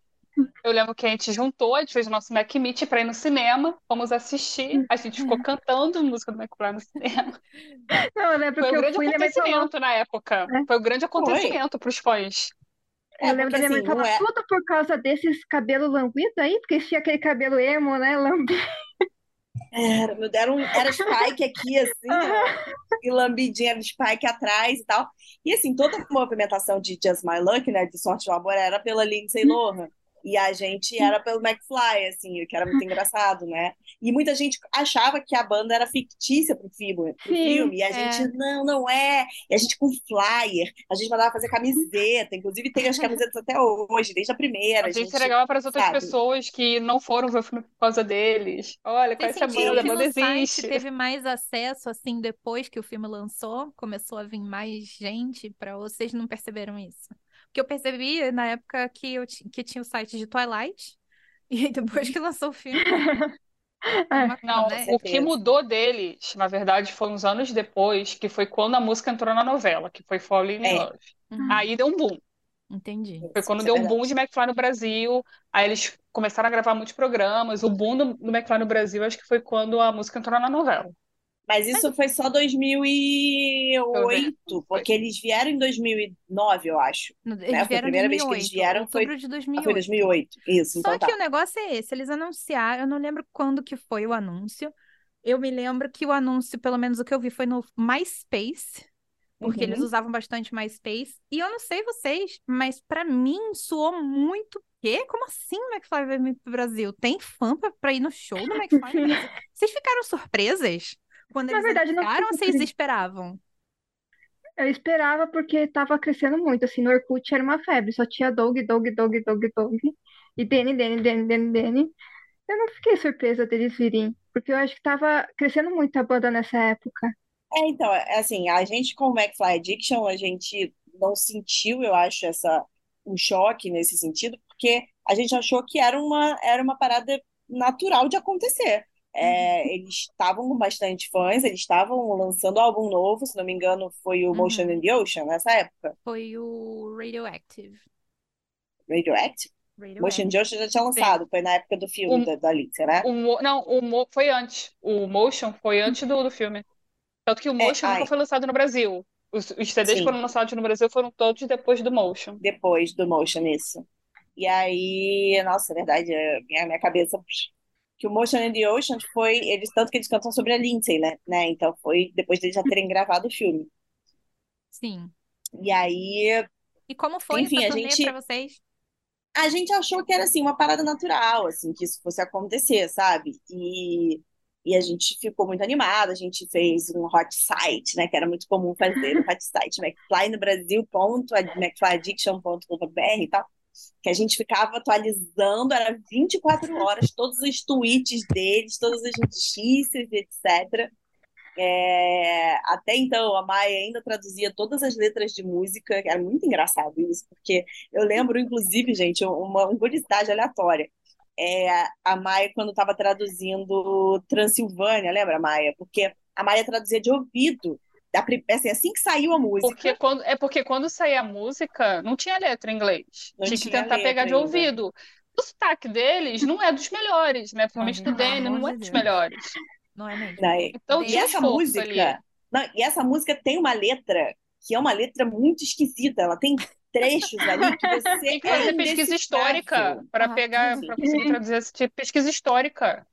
Eu lembro que a gente juntou, a gente fez o nosso Mac Meet pra ir no cinema, fomos assistir, a gente ficou [laughs] cantando música do McFly no cinema.
Não, eu lembro
Foi
que
um
eu
grande
fui
acontecimento na época.
né?
Foi um grande
Foi.
acontecimento pros fãs.
É,
Eu lembro
porque
da minha mãe
assim,
falar
é.
tudo por causa desses cabelos lambidos aí, porque tinha aquele cabelo emo, né? Lambido.
Era, meu, era, um, era Spike aqui, assim, ó, e lambidinha de Spike atrás e tal. E assim, toda a movimentação de Just My Luck, né, de Sorte no Amor, era pela Lindsay Lohan. E a gente era pelo McFly, assim, o que era muito engraçado, né? E muita gente achava que a banda era fictícia pro filme, pro
Sim,
filme. E a
é.
gente, não, não é. E a gente com flyer, a gente mandava fazer camiseta. Inclusive tem as camisetas até hoje, desde a primeira.
A gente
gente,
entregava para as outras
sabe?
pessoas que não foram ver o filme por causa deles. Olha,
Vocês
conhece a banda, a banda
site
existe.
teve mais acesso, assim, depois que o filme lançou? Começou a vir mais gente para vocês não perceberam isso? Porque eu percebi na época que, eu que tinha o site de Twilight, [laughs] e aí depois que lançou o filme, [laughs]
É.
Não,
né?
o que mudou deles, na verdade, foi uns anos depois, que foi quando a música entrou na novela, que foi Falling in
É.
Love.
Uhum.
Aí deu um boom.
Entendi.
Foi quando
Isso
deu
é
um boom de McFly no Brasil. Aí eles começaram a gravar muitos programas. O boom do, do McFly no Brasil, acho que foi quando a música entrou na novela.
Mas isso foi só 2008,
Foi.
porque eles vieram em 2009, eu acho. Né?
Eles
Foi a primeira vez que eles
2008,
vieram, foi,
de
ah, foi
2008.
2008. Isso,
Só
então
que
tá.
o negócio é esse, eles anunciaram, eu não lembro quando que foi o anúncio. Eu me lembro que o anúncio, pelo menos o que eu vi, foi no MySpace, porque eles
Uhum.
usavam bastante MySpace. E eu não sei vocês, mas pra mim soou muito. Quê? Como assim o McFly vai vir pro Brasil? Tem fã pra, pra ir no show do McFly? [laughs] Vocês ficaram surpresas quando
Na
eles
verdade, não
anunciaram vocês esperavam?
Eu esperava porque tava crescendo muito, assim, no Orkut era uma febre, só tinha Doug, Doug, Doug, Doug, Doug, e Danny, Danny, Danny, Danny, Danny. Eu não fiquei surpresa deles virem, porque eu acho que tava crescendo muito a banda nessa época.
É, então, é assim, a gente com o McFly Addiction, a gente não sentiu, eu acho, essa, um choque nesse sentido, porque a gente achou que era uma, era uma parada natural de acontecer. É, eles estavam com bastante fãs, eles estavam lançando álbum novo, se não me engano, foi o Motion
Uhum.
in the Ocean nessa época.
Foi o Radioactive.
Radioactive? Motion in
Radioactive.
the Ocean já tinha lançado, foi na época do filme
O,
da, da Lindsay, né?
o, não, o Mo, foi antes. O Motion foi antes do, do filme. Tanto que o
É,
Motion nunca
ai,
foi lançado no Brasil. Os, os CDs que
sim,
foram lançados no Brasil foram todos depois do Motion.
depois do Motion, isso. E aí, nossa, é verdade, é, minha, minha cabeça. Que o Motion in the Ocean foi. Eles, tanto que eles cantam sobre a Lindsay, né? né? Então foi depois deles já terem gravado o filme.
Sim.
E aí,
E como foi
enfim,
essa
a gente.
pra vocês?
A gente achou que era assim, uma parada natural, assim, que isso fosse acontecer, sabe? E, e a gente ficou muito animada, a gente fez um hot site, né? Que era muito comum fazer, um hot site, [laughs] McFly no Brasil, ponto, McFlyAddiction.com.br e tal. Que a gente ficava atualizando, era 24 horas, todos os tweets deles, todas as notícias, etc. É, até então, a Maia ainda traduzia todas as letras de música, era muito engraçado isso, porque eu lembro, inclusive, gente, uma, uma curiosidade aleatória. É, a Maia, quando estava traduzindo Transilvânia, lembra, Maia? Porque a Maia traduzia de ouvido. Assim, assim que saiu a
Porque
música,
quando, é porque quando saía a música, não tinha letra em inglês.
não
Tinha que
tinha
tentar pegar de
ainda.
ouvido. O sotaque deles não é dos melhores, né? Principalmente do Danny, não é dos
Deus.
melhores.
Não é mesmo?
Né?
Então
E essa
ali.
música, não, e essa música tem uma letra que é uma letra muito esquisita. Ela tem trechos ali que você
Tem que
é
fazer pesquisa histórica para
Ah,
pegar, para conseguir traduzir esse tipo de pesquisa histórica.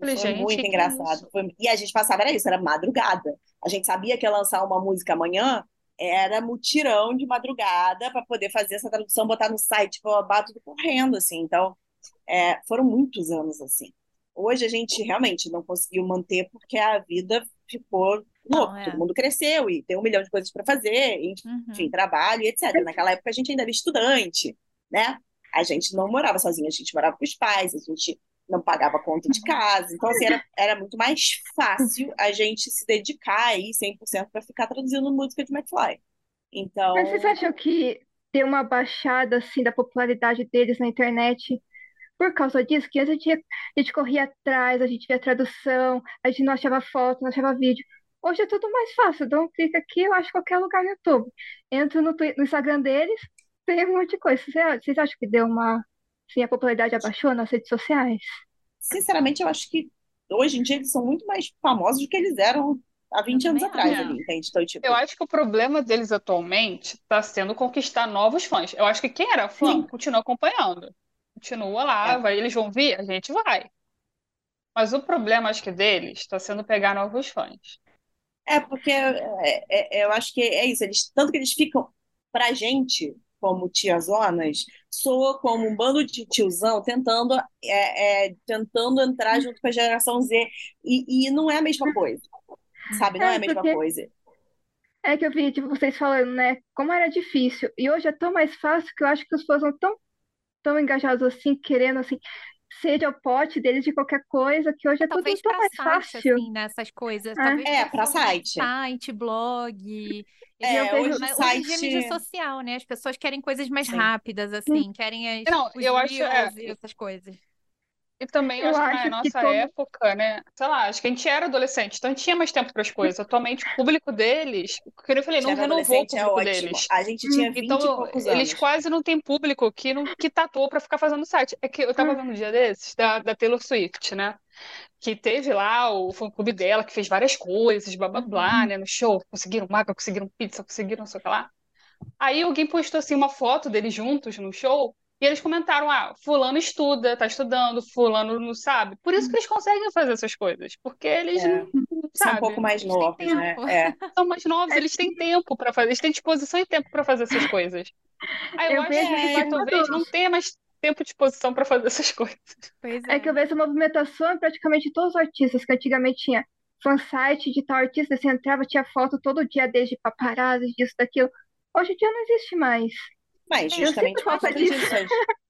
Falei,
Foi
gente,
muito engraçado. Foi- E a gente passava, era isso, era madrugada. A gente sabia que ia lançar uma música amanhã, era mutirão de madrugada para poder fazer essa tradução, botar no site, babá, tudo correndo, assim. Então, é, foram muitos anos assim. Hoje a gente realmente não conseguiu manter porque a vida ficou louca.
é.
Todo mundo cresceu e tem um milhão de coisas para fazer, enfim,
Uhum.
trabalho e etc. Naquela época a gente ainda era estudante, né? A gente não morava sozinha, a gente morava com os pais, a gente não pagava conta de
Uhum.
casa. Então, assim, era, era muito mais fácil a gente se dedicar aí 100% para ficar traduzindo música de McFly. Então,
Mas vocês acham que deu uma baixada assim da popularidade deles na internet por causa disso? Que antes a gente, a gente corria atrás, a gente via tradução, a gente não achava foto, não achava vídeo. Hoje é tudo mais fácil. Dou um clique aqui, eu acho qualquer lugar no YouTube. Entro no, no Instagram deles, tem um monte de coisa. Vocês, vocês acham que deu uma. Assim, a popularidade abaixou nas redes sociais?
sinceramente, eu acho que hoje em dia eles são muito mais famosos do que eles eram há 20
Eu
anos atrás ali, entende? Então, tipo,
Eu acho que o problema deles atualmente está sendo conquistar novos fãs. Eu acho que quem era fã
sim,
continua acompanhando. Continua lá,
é.
vai, eles vão vir, a gente vai. Mas o problema, acho que deles, está sendo pegar novos fãs.
É, porque é, é, eu acho que é isso. Eles, tanto que eles ficam, pra gente, como tiazonas, soa como um bando de tiozão tentando, é, é, tentando entrar junto com a geração Z. E, e não é a mesma coisa, sabe? Não é
É,
a mesma
porque
coisa.
é que eu vi tipo, vocês falando, né? Como era difícil. E hoje é tão mais fácil que eu acho que os fãs não estão tão engajados assim, querendo assim, seja o pote deles de qualquer coisa, que hoje é tudo
Talvez
tão
para
mais
site,
fácil.
assim, nessas coisas.
É.
Talvez
É, pra
pessoas
site.
site, blog.
E
Eles
eu
É,
vejo.
hoje
Mas hoje em dia é mídia
site.
social, né? As pessoas querem coisas mais
Sim.
rápidas, assim, querem as,
Não,
os
eu acho, é,
e essas coisas.
E também eu
Eu
acho que na
acho que
nossa
todo-
época, né? Sei lá, acho que a gente era adolescente, então a gente tinha mais tempo para as coisas. Atualmente, o público deles, como eu falei, não renovou o
é
público
ótimo.
deles.
A gente tinha 20 e
Então, eles quase não têm público que não que tatuou pra ficar fazendo site. É que eu tava vendo um dia desses da, da Taylor Swift, né? Que teve lá o fã-clube dela, que fez várias coisas, blá blá blá, né? No show. Conseguiram maca, conseguiram pizza, conseguiram não sei o que lá. Aí alguém postou assim uma foto deles juntos no show. E eles comentaram: ah, fulano estuda, tá estudando, fulano não sabe. Por isso que eles conseguem fazer essas coisas. Porque eles
É.
não, não
São um pouco mais
Eles têm
novos, né?
tempo.
É. [laughs]
São mais novos, eles têm tempo para fazer, eles têm disposição e tempo para fazer essas coisas. Aí eu,
Eu
acho
vejo
que
quando-
talvez não tenha mais tempo e disposição para fazer essas coisas.
Pois
É que eu vejo movimentação em praticamente todos os artistas, que antigamente tinha fansite de tal artista, você entrava, tinha foto todo dia, desde paparazzi, disso, daquilo. Hoje em dia não existe mais.
Mas
Eu
justamente por
falta
conta
disso.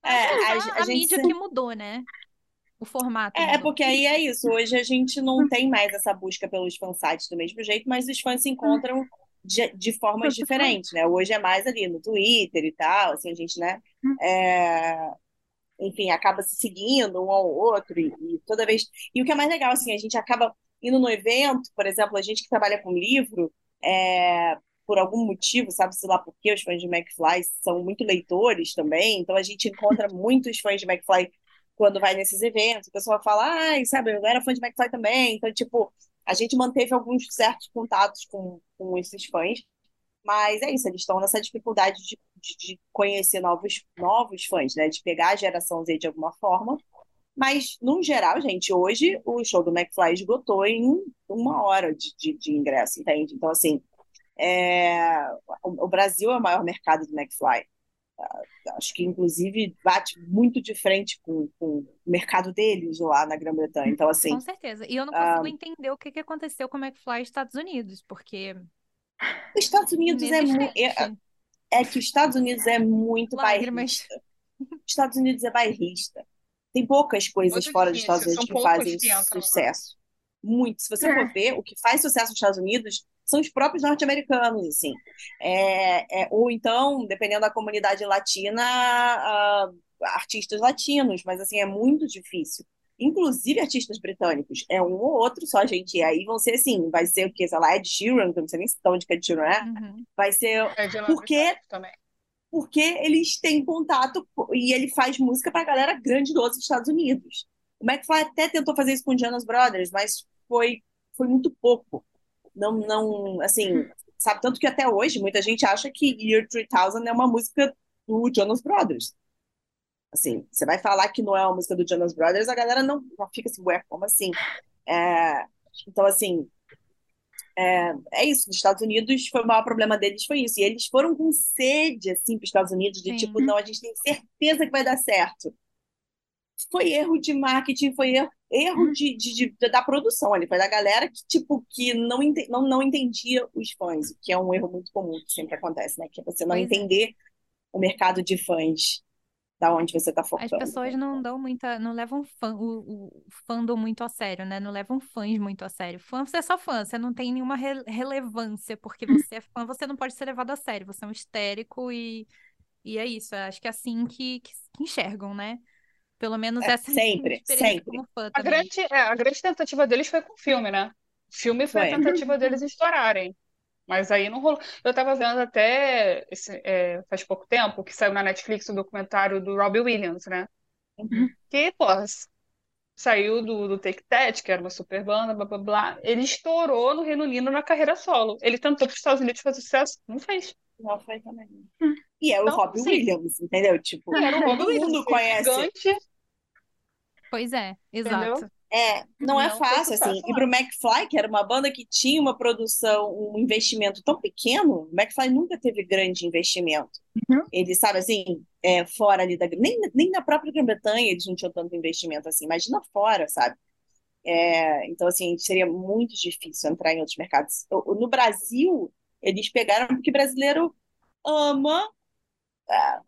É, [laughs]
É
a, a
a
gente
mídia
se-
que mudou, né? O formato
É, é porque aí é isso. Hoje a gente não tem mais essa busca pelos fansites do mesmo jeito, mas os fãs se encontram de, de formas diferentes, né? Hoje é mais ali no Twitter e tal, assim, a gente, né? é, enfim, acaba se seguindo um ao outro e, e toda vez. E o que é mais legal, assim, a gente acaba indo no evento, por exemplo, a gente que trabalha com livro, é, por algum motivo, sabe-se lá por quê, os fãs de McFly são muito leitores também, então a gente encontra [laughs] muitos fãs de McFly quando vai nesses eventos, o pessoal fala, ai, sabe, eu era fã de McFly também, então, tipo, a gente manteve alguns certos contatos com, com esses fãs, mas é isso, eles estão nessa dificuldade de, de, de conhecer novos, novos fãs, né, de pegar a geração Z de alguma forma, mas, no geral, gente, hoje o show do McFly esgotou em uma hora de, de, de ingresso, entende? Então, assim, é, o, o Brasil é o maior mercado do McFly. Ah, Acho que, inclusive, bate muito de frente com, com o mercado deles lá na Grã-Bretanha. Então, assim,
Com certeza. E eu não
Ah.
consigo entender o que que aconteceu com o McFly nos Estados Unidos, porque
os Estados Unidos é, é, é que os Estados Unidos é muito
Lágrimas.
bairrista. Os Estados Unidos é bairrista. Tem poucas coisas
Muito
fora dos Estados Unidos
são
que fazem
que entram lá.
sucesso. Muito. Se você
É.
for ver, o que faz sucesso nos Estados Unidos são os próprios norte-americanos, assim. É, é, ou então, dependendo da comunidade latina, ah, artistas latinos, mas assim, é muito difícil. Inclusive artistas britânicos. É um ou outro só, gente. E aí vão ser assim, vai ser o quê? Sei lá, Ed Sheeran, que eu não sei nem de onde que Ed Sheeran é.
Uhum.
Vai ser
É de lá
Por quê?
britânico também.
porque eles têm contato e ele faz música pra galera grande dos Estados Unidos. O McFly até tentou fazer isso com o Jonas Brothers, mas foi, foi muito pouco. Não, não, assim, sabe? Tanto que até hoje muita gente acha que Year 3000 é uma música do Jonas Brothers. Assim, você vai falar que não é uma música do Jonas Brothers, a galera não, não fica assim, ué, como assim? É, então, assim, é, é isso, nos Estados Unidos foi o maior problema deles foi isso. E eles foram com sede, assim, para os Estados Unidos, de
Sim.
tipo, não, a gente tem certeza que vai dar certo. Foi erro de marketing, foi erro, erro de, de- de- da produção ali, foi da galera que, tipo, que não, ente- não, não entendia os fãs, o que é um erro muito comum que sempre acontece, né? Que é você não
Pois é.
entender o mercado de fãs da onde você está
As
focando.
pessoas não dão muita, não levam fã, o, o fandom muito a sério, né? Não levam fãs muito a sério. Fã, você é só fã, você não tem nenhuma re- relevância, porque você é fã, você não pode ser levado a sério, você é um histérico e, e é isso. Acho que é assim que, que, que enxergam, né? Pelo menos
É,
essa é a
sempre, sempre.
como fã
A grande, é, a grande tentativa deles foi com o filme, né? O filme foi a
Foi.
tentativa deles [laughs] estourarem. Mas aí não rolou. Eu tava vendo até esse- é, faz pouco tempo que saiu na Netflix o documentário do Robbie Williams, né?
Uhum.
Que, pô, saiu do, do Take That, que era uma super banda, blá blá blá. Ele estourou no Reino Unido na carreira solo. Ele tentou para os Estados Unidos fazer sucesso, não fez.
Não foi também. E é o
Então,
Robbie
sim.
Williams, entendeu? Tipo,
Era o Robbie
todo
Williams,
mundo
é
conhece.
gigante,
Pois é,
entendeu?
exato.
É, não é
Não foi
fácil, assim. E
não.
pro McFly, que era uma banda que tinha uma produção, um investimento tão pequeno, o McFly nunca teve grande investimento.
Uhum.
Ele, sabe, assim, é, fora ali da... Nem, nem na própria Grã-Bretanha eles não tinham tanto investimento assim. Imagina fora, sabe? É, então, assim, seria muito difícil entrar em outros mercados. O- o- No Brasil, eles pegaram porque brasileiro ama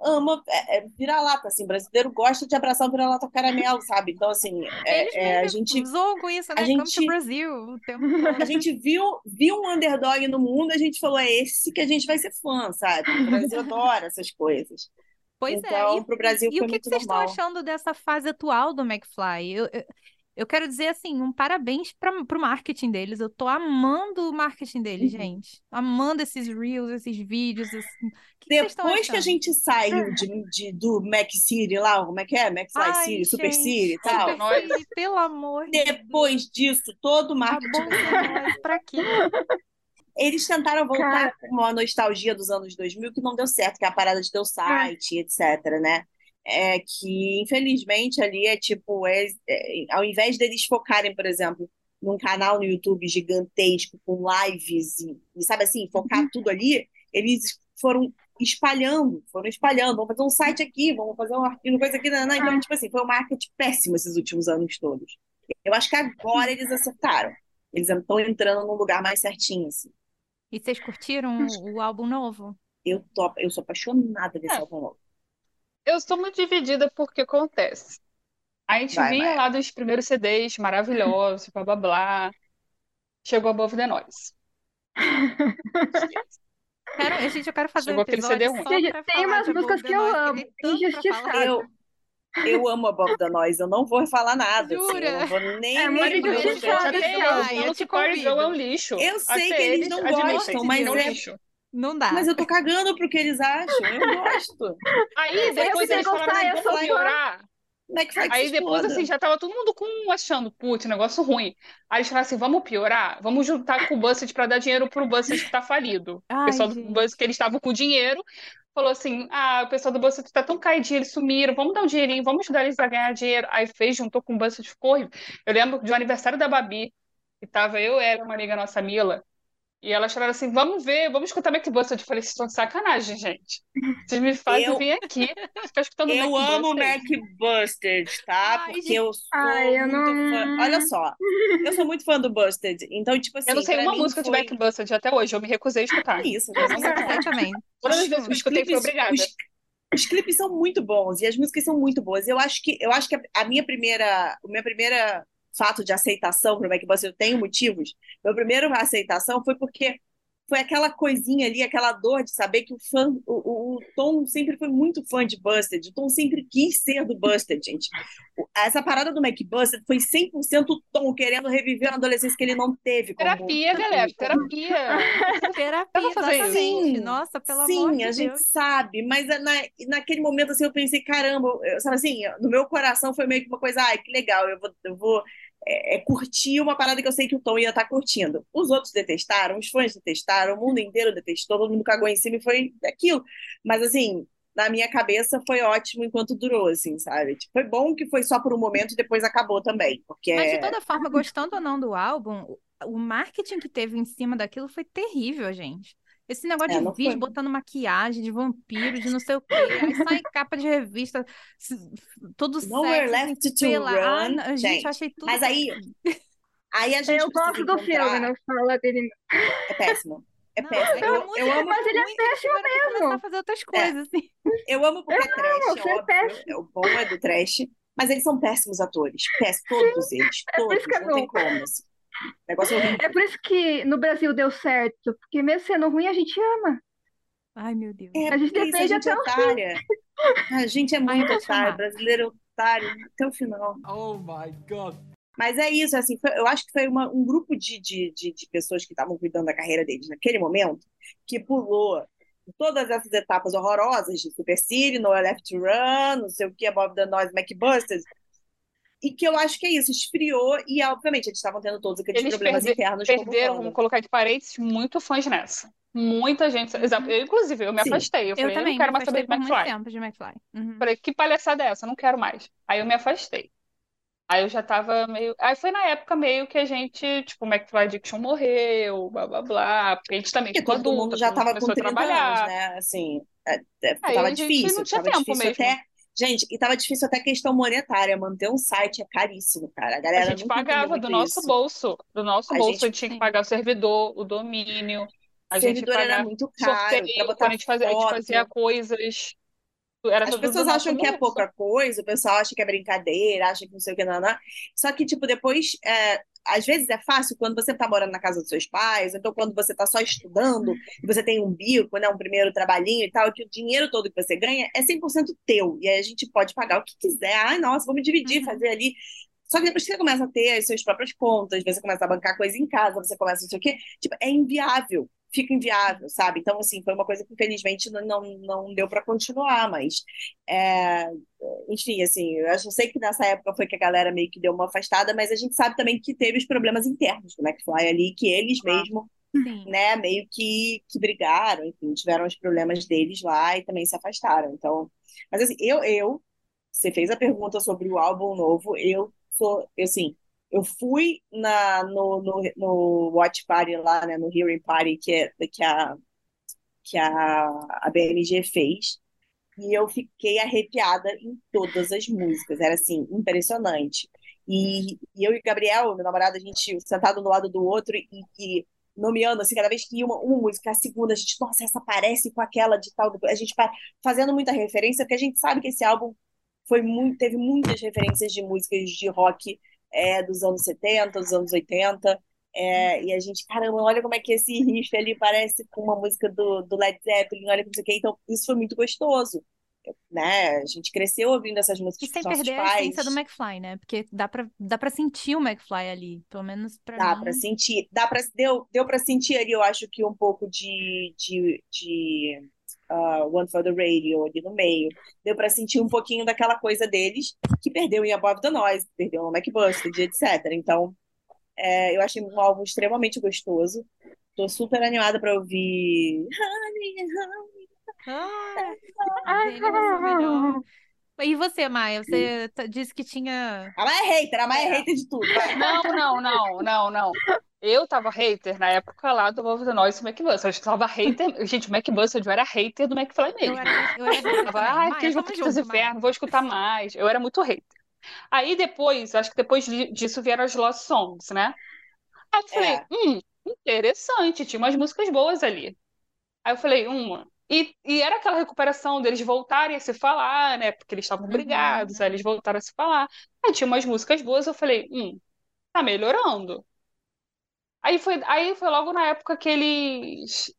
ama é, é, vira-lata, assim, brasileiro gosta de abraçar o vira-lata caramelo, sabe? Então, assim, é, é, a gente
zoam com isso,
a
né? To
gente-
Brasil
a gente viu, viu um underdog no mundo, a gente falou, é esse que a gente vai ser fã, sabe? O Brasil adora essas coisas.
Pois é,
Então,
e,
pro Brasil
e o que, que vocês estão
normal.
achando dessa fase atual do McFly? Eu, eu, eu quero dizer assim, um parabéns para pro marketing deles. Eu tô amando o marketing deles,
Uhum.
gente. Amando esses reels, esses vídeos. Assim. Que, que
Depois que a
achando?
gente saiu [laughs] de, de- do Mac City lá, como é que é? McFly
Ai,
City, Super
gente,
City e tal.
Super
Nós.
City, pelo amor de Deus.
Depois disso, todo o marketing
Acabou ser nós, pra quê? [laughs]
Eles tentaram voltar
Cara.
com uma nostalgia dos anos 2000 que não deu certo, que é a parada de ter o site, etc, né? É que, infelizmente, ali é tipo, eles, é, ao invés deles focarem, por exemplo, num canal no YouTube gigantesco, com lives, e, e, sabe assim, focar tudo ali, eles foram espalhando, foram espalhando, vamos fazer um site aqui, vamos fazer uma uma coisa aqui, não, não. então, tipo assim, foi um marketing péssimo esses últimos anos todos. Eu acho que agora eles acertaram. Eles estão entrando num lugar mais certinho, assim.
E vocês curtiram o, o álbum novo?
Eu, tô, eu sou apaixonada desse
É.
álbum novo.
Eu estou muito dividida porque acontece. A gente
Vai,
via
Maia.
lá dos primeiros CDs maravilhosos, blá blá blá. Chegou Above the Noise. [laughs]
Quero, gente, eu quero fazer um
Chegou aquele
episódio
CD ruim.
tem umas músicas que eu amo,
falar.
Eu, eu amo a Bob da Noise, eu não vou falar nada, assim, eu
Jura?
não vou nem
É muito injustiçado.
até eu
eu
é um
convido.
lixo.
Eu sei
Até
que eles não
admitem
gostam,
que
mas
é um
é-
lixo.
Não dá.
Mas eu tô cagando pro que eles acham, eu gosto. [laughs]
Aí
Eu
depois eles
gostar,
falaram, assim, vamos piorar.
Como é que
Aí depois,
exploda?
assim, já tava todo mundo com achando, putz, negócio ruim. Aí eles falaram assim, vamos piorar? Vamos juntar com o Buzzfeed pra dar dinheiro pro Buzzfeed que tá falido. O
Ai,
pessoal do
gente.
Buzzfeed, que eles estavam com dinheiro, falou assim, ah, o pessoal do Buzzfeed tá tão caidinho, eles sumiram, vamos dar um dinheirinho, vamos ajudar eles a ganhar dinheiro. Aí fez, juntou com o Buzzfeed, ficou horrível. Eu lembro de um aniversário da Babi, que tava eu, ela, uma amiga nossa, Mila, e elas falaram assim, vamos ver, vamos escutar Mac Buzzfeed. Eu falei, vocês estão de sacanagem, gente. Vocês me fazem
Eu-
vir aqui, ficar escutando
Eu
Mac
amo
Buzzfeed.
Mac Busted, tá?
Ai,
Porque eu sou
Ai, eu
muito
não-
fã. Olha só, eu sou muito fã do Busted. Então, tipo assim,
Eu não sei
pra
uma música
foi...
de Mac Buzzfeed até hoje, eu me recusei a escutar.
É isso,
Eu não
mas
sei.
Sei também.
Todas as vezes que eu escutei,
clipes,
obrigada.
os, os clipes são muito bons e as músicas são muito boas. Eu acho que eu acho que a, a minha primeira, o meu primeiro fato de aceitação para o Mac Buster, eu tenho motivos. Meu primeiro aceitação foi porque foi aquela coisinha ali, aquela dor de saber que o fã, o, o, o Tom sempre foi muito fã de Busted. O Tom sempre quis ser do Busted, gente. Essa parada do Mac Busted foi 100% o Tom querendo reviver uma adolescência que ele não teve. Como,
Terapia, galera,
como-
terapia. [laughs]
Terapia,
vou fazer.
Sim,
Nossa, pelo
Sim,
amor de
a gente
Deus.
sabe, mas é na, naquele momento assim eu pensei, caramba, eu, sabe assim, no meu coração foi meio que uma coisa, ai, que legal, eu vou, eu vou é, é, curtir uma parada que eu sei que o Tom ia estar curtindo. Os outros detestaram, os fãs detestaram, o mundo inteiro detestou, todo mundo cagou em cima e foi aquilo. Mas assim, na minha cabeça foi ótimo enquanto durou, assim, sabe? Tipo, foi bom que foi só por um momento e depois acabou também, porque
Mas de
é-
toda forma, gostando ou não do álbum, o marketing que teve em cima daquilo foi terrível, gente. Esse negócio
É,
de vídeo
foi.
botando maquiagem de vampiro, de não sei o quê, aí sai capa de revista, [laughs] se- todo
Nowhere
sexy,
Left to.
Ah,
Run,
não, gente,
gente,
eu achei tudo
mas aí-
péssimo.
aí a gente
Eu gosto do filme,
encontrar-
não fala dele.
É péssimo. É
Não,
péssimo.
é
Eu, eu
música
amo
Mas ele é péssimo
que começar a
mesmo.
fazer outras coisas, assim.
Eu amo porque é trash,
você
é
é
óbvio.
péssimo.
É, o bom é do trash. Mas eles são péssimos atores. Péssimos, todos eles.
é
Todos.
é
Não tem como. Assim. Negócio horrível.
É por isso que no Brasil deu certo. Porque mesmo sendo ruim, a gente ama.
Ai, meu Deus.
É,
A gente
isso, a
defende
gente é
até o
otária. A gente é
Ai,
muito
vou
otário.
chamar.
Brasileiro é otário até o final.
Oh my god.
Mas é isso, assim, foi- eu acho que foi uma- um grupo de, de, de, de pessoas que estavam cuidando da carreira deles naquele momento que pulou todas essas etapas horrorosas de Super City, No Left to Run, não sei o que, Bob the Noise, McBusters, e que eu acho que é isso, esfriou e, obviamente, eles estavam tendo todos aqueles
Eles
problemas
perde-
internos
Perderam, vamos colocar de parênteses, muito fãs nessa. Muita gente. Exato. Eu, inclusive, eu me
Sim.
afastei. Eu
Eu
falei, eu
também
não quero
me
mais saber de McFly.
tempo de McFly. Uhum.
Falei, que palhaçada é essa? Eu não quero mais. Aí eu me afastei. Aí eu já tava meio. Aí foi na época meio que a gente, tipo, o McFly Addiction morreu, blá blá blá. Porque a gente também
Porque
ficou
todo mundo já
todo mundo
estava com
começou a
30 anos,
trabalhar.
né? Assim, é, é,
Aí
tava
a gente
difícil,
não tinha
tava
tempo
difícil
mesmo.
até. Gente, e tava difícil até questão monetária. Manter um site é caríssimo, cara. A
A
galera
gente
nunca entendeu
pagava do nosso
isso.
bolso. Do nosso
A
bolso
gente-
a gente tinha que pagar o servidor, o domínio. A
O
gente
servidor era muito caro
sorteio,
botar
quando a gente fazia, a gente fazia coisas. Era
As pessoas acham que é pouca coisa, o pessoal acha que é brincadeira, acha que não sei o que, não, não. Só que, tipo, depois, é, às vezes é fácil quando você está morando na casa dos seus pais, então quando você está só estudando, e você tem um bico, né, um primeiro trabalhinho e tal, que o dinheiro todo que você ganha é 100% teu. E aí a gente pode pagar o que quiser. Ai, nossa, vamos dividir,
Uhum.
fazer ali. Só que depois que você começa a ter as suas próprias contas, você começa a bancar coisa em casa, você começa não sei o quê, tipo, é inviável. Fica inviável, sabe? Então, assim, foi uma coisa que infelizmente não, não, não deu para continuar, mas é, enfim, assim, eu sei que nessa época foi que a galera meio que deu uma afastada, mas a gente sabe também que teve os problemas internos do McFly ali, que eles mesmo,
Sim.
né, meio que, que brigaram, enfim, tiveram os problemas deles lá e também se afastaram. Então, mas assim, eu, eu, você fez a pergunta sobre o álbum novo, eu sou, eu, assim, eu fui na, no, no, no Watch Party lá, né, no Hearing Party que, é, que, a, que a, a BMG fez, e eu fiquei arrepiada em todas as músicas. Era assim, impressionante. E, e eu e o Gabriel, meu namorado, a gente sentado um do lado do outro e, e nomeando, assim, cada vez que ia uma, uma música, a segunda, a gente, nossa, essa parece com aquela de tal. A gente fazendo muita referência, porque a gente sabe que esse álbum foi muito, teve muitas referências de músicas de rock é, dos anos 70, dos anos 80. É, e a gente, caramba, olha como é que esse riff ali parece com uma música do, do Led Zeppelin, olha que não sei o quê. Então, isso foi muito gostoso, né? A gente cresceu ouvindo essas
E
músicas com
sem perder a
pais.
essência do McFly, né? Porque dá pra, dá pra sentir o McFly ali. Pelo menos pra
Dá
mim.
pra sentir, dá para deu, deu para sentir ali, eu acho que um pouco de, de, de ah, One for the Radio ali no meio. Deu pra sentir um pouquinho daquela coisa deles que perdeu em Above the Noise, perdeu no McBusted, etc. Então, é, eu achei um álbum extremamente gostoso. Tô super animada pra ouvir Honey, Honey.
Ah, melhor. E você, Maia? Você disse que tinha.
A Maia é hater, a Maia é hater de tudo. vai.
Não, não, não, não, não. Eu tava hater na época lá do Love the Noise e McBus. Eu tava hater. Gente, o McBus, eu era hater do McFly
Eu
mesmo.
era, eu era
Eu tava,
também.
ai,
Maia,
que eles vão
Maia.
inferno, vou escutar mais. Eu era muito hater. Aí depois, acho que depois di- disso vieram as Lost Songs, né? Aí eu falei,
É.
hum, interessante, tinha umas músicas boas ali. Aí eu falei, uma. E, e era aquela recuperação deles voltarem a se falar, né? Porque eles estavam
Uhum.
brigados, aí eles voltaram a se falar. Aí tinha umas músicas boas, eu falei, hum, tá melhorando. Aí foi, aí foi logo na época que eles.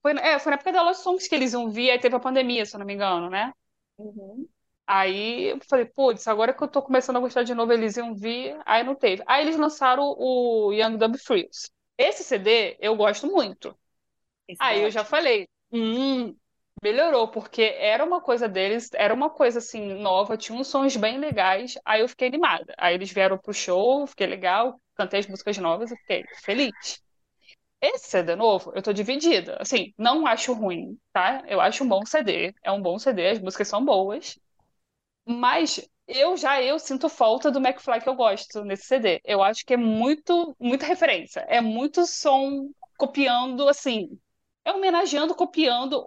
Foi, é, foi na época da Lost Songs que eles iam vir, aí teve a pandemia, se eu não me engano, né?
Uhum.
Aí eu falei, putz, agora que eu tô começando a gostar de novo, eles iam vir, aí não teve. Aí eles lançaram o Young Dumb Thrills. Esse CD eu gosto muito.
Esse é
Aí eu já falei, hum, melhorou, porque era uma coisa deles, era uma coisa assim, nova, tinha uns sons bem legais, aí eu fiquei animada. Aí eles vieram pro show, fiquei legal, cantei as músicas novas e fiquei feliz. Esse CD novo, eu tô dividida. Assim, não acho ruim, tá? Eu acho um bom CD, é um bom CD, as músicas são boas. Mas eu já eu sinto falta do McFly que eu gosto nesse CD. Eu acho que é muito, muita referência. É muito som copiando, assim, é homenageando, copiando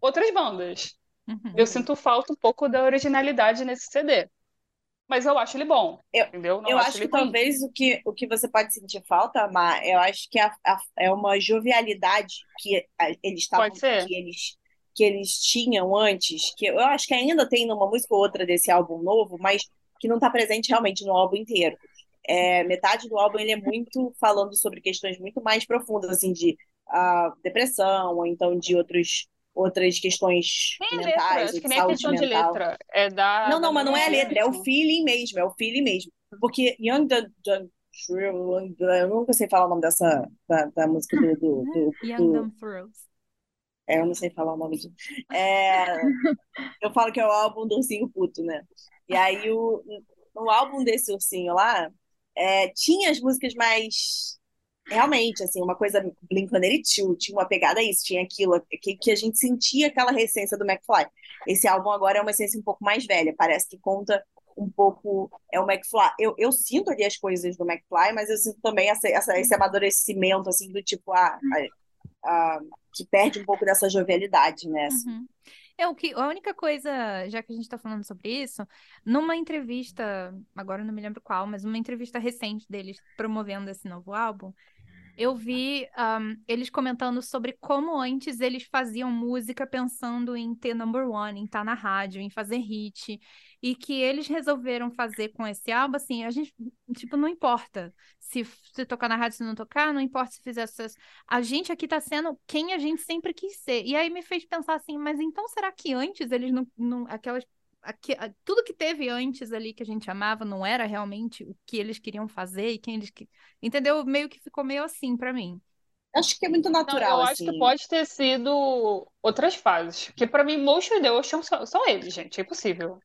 outras bandas.
Uhum.
Eu sinto falta um pouco da originalidade nesse CD. Mas eu acho ele bom,
Eu-
entendeu? Não
Eu
acho
acho que
ruim.
talvez o que, o que você pode sentir falta, Mar, eu acho que a- a- é uma jovialidade que eles estavam, que eles, que eles tinham antes, que eu acho que ainda tem numa música ou outra desse álbum novo, mas que não está presente realmente no álbum inteiro. É, metade do álbum ele é muito falando sobre questões muito mais profundas, assim, de ah, depressão, ou então de outros, outras questões
Nem a letra,
mentais,
acho que
de
nem a
saúde
questão de
mental.
letra. É da,
Não,
da
não, mas não é a letra, é o
mesmo.
feeling mesmo, é o feeling mesmo. Porque Young Dun, eu nunca sei falar o nome dessa da, da música do, do, do, [laughs]
Young
do-
Dumb Thrills.
é, eu não sei falar o nome disso. É, eu falo que é o álbum do ursinho puto, né? E aí o, no álbum desse ursinho lá, é, tinha as músicas mais realmente, assim, uma coisa Blink-182, tinha uma pegada a isso, tinha aquilo, que, que a gente sentia aquela essência do McFly. Esse álbum agora é uma essência um pouco mais velha, parece que conta um pouco, é o McFly. Eu, eu sinto ali as coisas do McFly, mas eu sinto também essa, essa- esse amadurecimento, assim, do tipo, ah, que perde um pouco dessa jovialidade, né? assim.
Uhum. É o que a única coisa, já que a gente está falando sobre isso, numa entrevista, agora não me lembro qual, mas uma entrevista recente deles promovendo esse novo álbum, eu vi um, eles comentando sobre como antes eles faziam música pensando em ter number one, em estar na rádio, em fazer hit. E que eles resolveram fazer com esse álbum, assim, a gente, tipo, não importa se, se tocar na rádio, se não tocar, não importa se fizer sucesso. A gente aqui tá sendo quem a gente sempre quis ser. E aí me fez pensar assim, mas então será que antes eles não. não aquelas Aqui, tudo que teve antes ali que a gente amava não era realmente o que eles queriam fazer e quem eles que entendeu meio que ficou meio assim para mim
acho que é muito natural
não, eu
assim.
acho que pode ter sido outras fases porque para mim Motion the Ocean são, são eles gente é impossível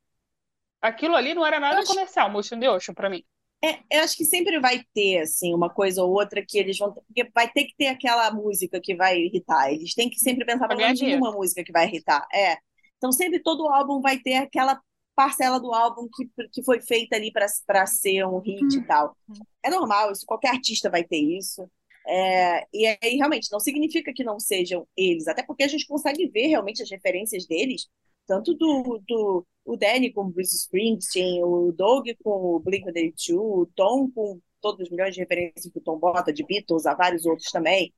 aquilo ali não era nada acho... comercial Motion the Ocean para mim
é, eu acho que sempre vai ter, assim, uma coisa ou outra que eles vão. Porque vai ter que ter aquela música que vai irritar. Eles têm que sempre pensar pelo menos uma música que vai irritar. É. Então, sempre todo álbum vai ter aquela parcela do álbum que, que foi feita ali para ser um hit e tal. É normal, isso, qualquer artista vai ter isso. É, e aí, realmente, não significa que não sejam eles, até porque a gente consegue ver realmente as referências deles, tanto do, do o Danny com o Bruce Springsteen, o Doug com o Blink-182, o Tom com todos os milhões de referências que o Tom bota, de Beatles, a vários outros também.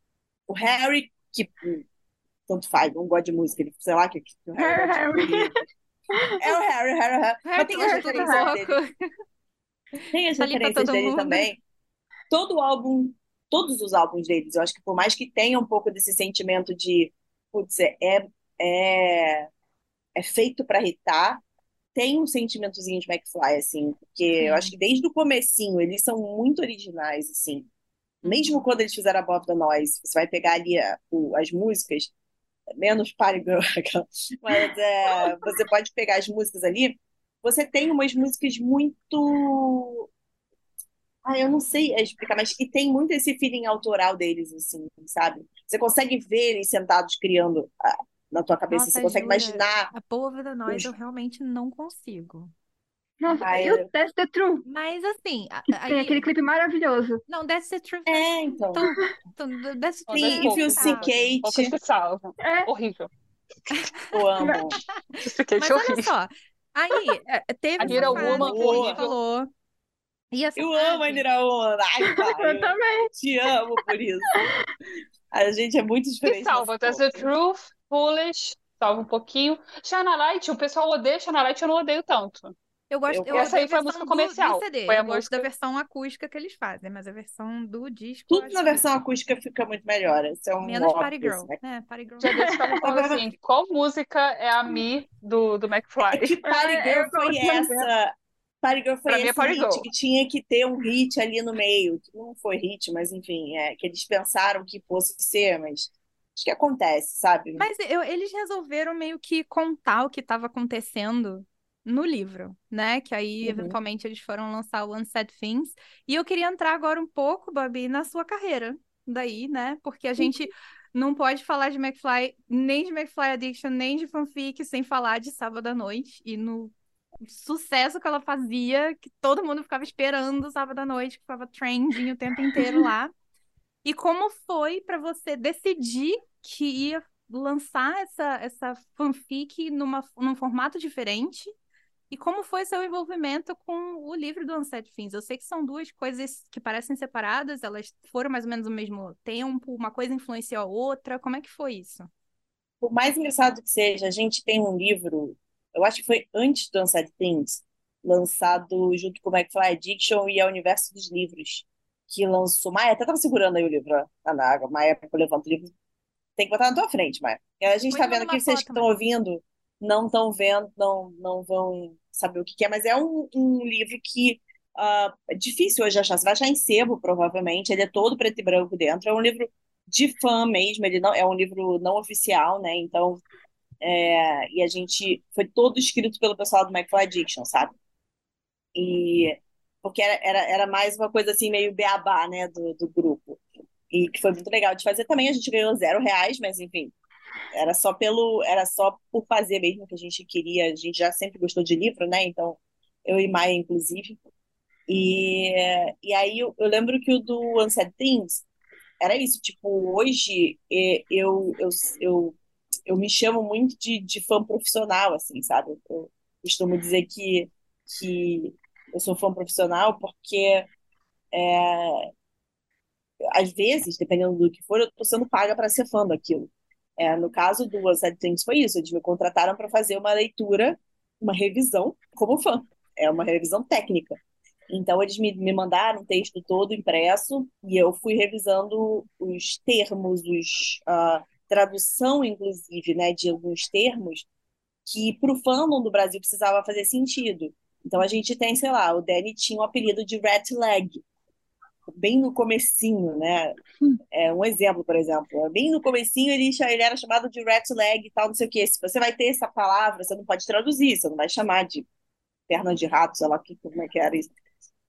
O Harry, que tanto faz, não gosta de música, ele, sei lá, que, que o Harry, Harry. É o Harry, Harry, Harry. Mas tem as referências dele. Tem as referências dele também. Todo álbum, todos os álbuns deles, eu acho que por mais que tenha um pouco desse sentimento de, putz, é, é, é feito para irritar, tem um sentimentozinho de McFly, assim, porque Sim. eu acho que desde o comecinho eles são muito originais, assim. Mesmo uhum. quando eles fizeram a Bob the Noise, você vai pegar ali a, o, as músicas, menos Party Girl, [laughs] mas é, você pode pegar as músicas ali, você tem umas músicas muito. Ah, eu não sei explicar, mas que tem muito esse feeling autoral deles, assim, sabe? Você consegue ver eles sentados criando ah, na tua cabeça,
Nossa,
você consegue imaginar.
A Povo da Nós eu realmente não consigo.
Nossa, Ai, e o That's the Truth?
Mas assim.
Aí... Tem aquele clipe maravilhoso.
Não, That's the Truth.
É, então.
então, então That's the
Sim, You See Kate.
Poucas que salvam. É. Horrível. [laughs]
Eu amo. [laughs]
Mas olha só. Aí, é, teve
a Woman
que falou. E essa
eu
fase...
amo a Little Woman. Ai, [laughs] pai,
eu também.
Te amo por isso. A gente é muito diferente.
Que salva, That's the Truth, Foolish, salva um pouquinho. Shana Light, o pessoal odeia Shana Light, eu não odeio tanto.
Eu gosto, eu,
essa aí foi a música comercial.
Do, CD.
Foi a
eu
música...
gosto da versão acústica que eles fazem, mas a versão do disco.
Tudo na versão acústica fica muito melhor. É um
Menos Party Girl. Né? É, Party Girl.
Já deixa falando assim: qual música é a Mi do, do McFly?
É que [laughs] Party é, Girl foi essa. Party Girl foi esse hit Girl. que tinha que ter um hit ali no meio. Que não foi hit, mas enfim, é que eles pensaram que fosse ser, mas que acontece, sabe?
Mas eu, eles resolveram meio que contar o que estava acontecendo no livro, né? Que aí, uhum. eventualmente, eles foram lançar o Unsaid Things. E eu queria entrar agora um pouco, Babi, na sua carreira. Daí, né? Porque a gente não pode falar de McFly, nem de McFly Addiction, nem de fanfic, sem falar de Sábado à Noite. E no sucesso que ela fazia, que todo mundo ficava esperando Sábado à Noite, que ficava trending o tempo inteiro lá. [laughs] E como foi para você decidir que ia lançar essa, essa fanfic numa, num formato diferente e como foi seu envolvimento com o livro do Unset Fins? Eu sei que são duas coisas que parecem separadas, elas foram mais ou menos ao mesmo tempo, uma coisa influenciou a outra. Como é que foi isso?
Por mais engraçado que seja, a gente tem um livro, eu acho que foi antes do Unset Things, lançado junto com o McFly Addiction e a Universo dos Livros, que lançou. Maia até estava segurando aí o livro ó, na água. Maia, levanta o livro. Tem que botar na tua frente, Maia. A gente está vendo aqui, vocês que estão ouvindo não estão vendo, não, não vão saber o que, que é, mas é um, um livro que uh, é difícil hoje achar. Você vai achar em sebo, provavelmente. Ele é todo preto e branco dentro. É um livro de fã mesmo. Ele não é um livro não oficial, né? Então, é, e a gente foi todo escrito pelo pessoal do McFly Addiction, sabe? E porque era, era, era mais uma coisa assim meio beabá, né, do, do grupo. E que foi muito legal de fazer também. A gente ganhou zero reais, mas enfim, era só pelo, era só por fazer mesmo que a gente queria. A gente já sempre gostou de livro, né? Então, eu e Maia, inclusive. E, e aí eu, eu lembro que o do Unsaid Things era isso, tipo, hoje eu, eu, eu, eu me chamo muito de, de fã profissional, assim, sabe? Eu costumo dizer que, que eu sou fã profissional porque é, às vezes, dependendo do que for, eu estou sendo paga para ser fã daquilo. É, no caso do Sad Things foi isso, eles me contrataram para fazer uma leitura, uma revisão como fã. É uma revisão técnica. Então, eles me, me mandaram o texto todo impresso e eu fui revisando os termos, os, tradução, inclusive, né, de alguns termos que para o fandom do Brasil precisava fazer sentido. Então, a gente tem, sei lá, o Danny tinha o apelido de Rat Leg, bem no comecinho, né? É um exemplo, por exemplo. Bem no comecinho ele, ele era chamado de rat leg e tal, não sei o quê. Se você vai ter essa palavra, você não pode traduzir, você não vai chamar de perna de rato, sei lá como é que era isso.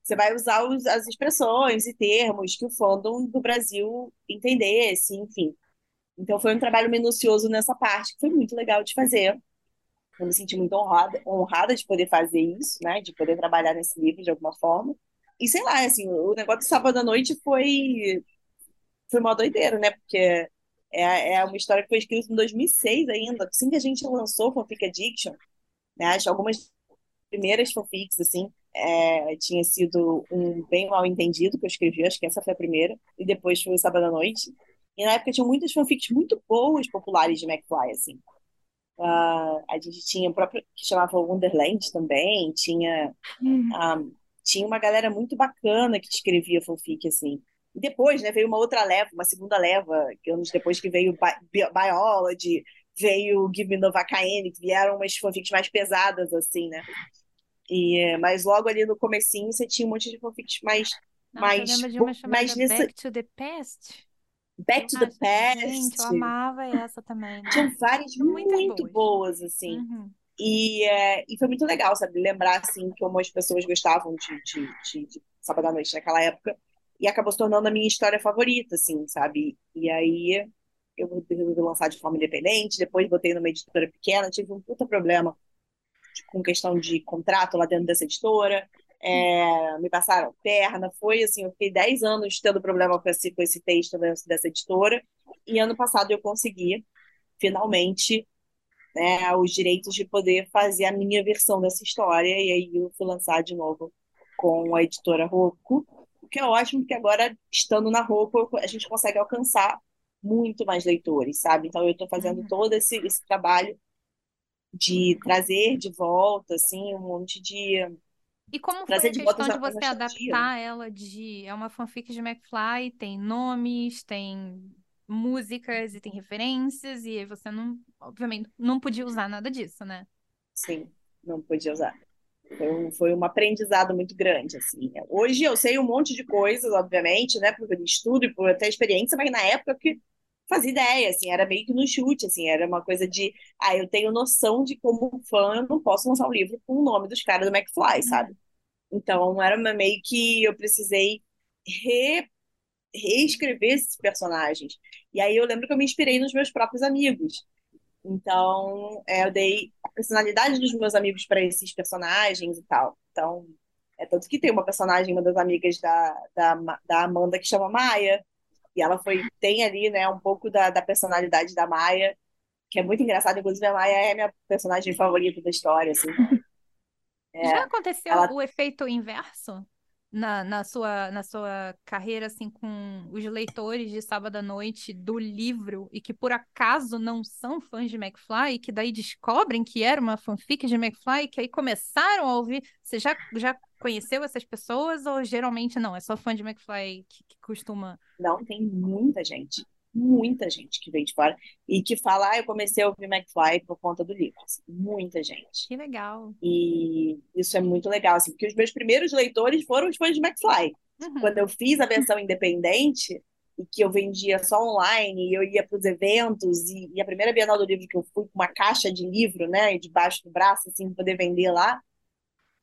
Você vai usar os, as expressões e termos que o fandom do Brasil entendesse, enfim. Então foi um trabalho minucioso nessa parte, que foi muito legal de fazer. Eu me senti muito honrada, honrada de poder fazer isso, né? De poder trabalhar nesse livro de alguma forma. E sei lá, assim, o negócio do sábado à noite foi foi uma doideira, né? Porque é, é uma história que foi escrita em 2006 ainda, assim que a gente lançou Fanfic Addiction, né? Acho algumas primeiras fanfics, assim, é, tinha sido um bem mal entendido que eu escrevi, acho que essa foi a primeira, e depois foi o Sábado à Noite. E na época tinha muitas fanfics muito boas, populares de McFly, assim. Uh, a gente tinha o próprio que chamava Wonderland também, tinha, um, ah, tinha uma galera muito bacana que escrevia fanfic, assim. E depois, né, veio uma outra leva, uma segunda leva, anos depois que veio Bi Biology, veio Give Me Novacaine, que vieram umas fanfics mais pesadas, assim, né? E, mas logo ali no comecinho você tinha um monte de fanfics mais.
Nossa,
mais,
eu lembro de uma chamada. Back to the Past.
Back to the
Nossa,
Past.
Gente, eu amava essa também.
Tinham várias
Muitas
muito
boas.
boas, assim.
Uhum.
E, é, e foi muito legal, sabe? Lembrar, assim, que algumas pessoas gostavam de, de, de, de Sábado à Noite naquela época. E acabou se tornando a minha história favorita, assim, sabe? E aí eu resolvi lançar de forma independente. Depois botei numa editora pequena. Tive um puta problema com questão de contrato lá dentro dessa editora. É, me passaram perna, foi assim, eu fiquei 10 anos tendo problema com esse, com esse texto dentro dessa editora, e ano passado eu consegui, finalmente, né, os direitos de poder fazer a minha versão dessa história, e aí eu fui lançar de novo com a editora Rocco, o que é ótimo, porque agora, estando na Rocco, a gente consegue alcançar muito mais leitores, sabe? Então eu estou fazendo todo esse, esse trabalho de trazer de volta, assim, um monte de.
E como foi
Trazer
a
de volta
questão de você adaptar ela de... É uma fanfic de McFly, tem nomes, tem músicas e tem referências, e você não, obviamente, não podia usar nada disso, né?
Sim, não podia usar. Foi um, foi um aprendizado muito grande, assim. Hoje eu sei um monte de coisas, obviamente, né, por estudo e por até experiência, mas na época que fazia ideia, assim, era meio que no chute, assim, era uma coisa de, ah, eu tenho noção de como fã eu não posso lançar um livro com o nome dos caras do McFly, sabe? Então, era uma- meio que eu precisei re- reescrever esses personagens. E aí eu lembro que eu me inspirei nos meus próprios amigos. Então, é, eu dei a personalidade dos meus amigos para esses personagens e tal. Então, é tanto que tem uma personagem, uma das amigas da, da, da Amanda, que chama Maia. E ela foi, tem ali, né, um pouco da, da personalidade da Maia, que é muito engraçado. Inclusive, a Maia é a minha personagem favorita da história, assim. [laughs] É,
Já aconteceu
ela-
o efeito inverso na, na sua, na sua carreira, assim, com os leitores de Sábado à Noite do livro e que por acaso não são fãs de McFly que daí descobrem que era uma fanfic de McFly que aí começaram a ouvir? Você já, já conheceu essas pessoas ou geralmente não? É só fã de McFly que, que costuma.
Não, tem muita gente, muita gente que vem de fora e que fala, ah, eu comecei a ouvir McFly por conta do livro. assim, muita gente.
Que legal.
E isso é muito legal, assim, porque os meus primeiros leitores foram os fãs de McFly.
Uhum.
Quando eu fiz a versão independente, e que eu vendia só online, e eu ia para os eventos, e, e a primeira Bienal do Livro que eu fui com uma caixa de livro, né, debaixo do braço, assim, para poder vender lá,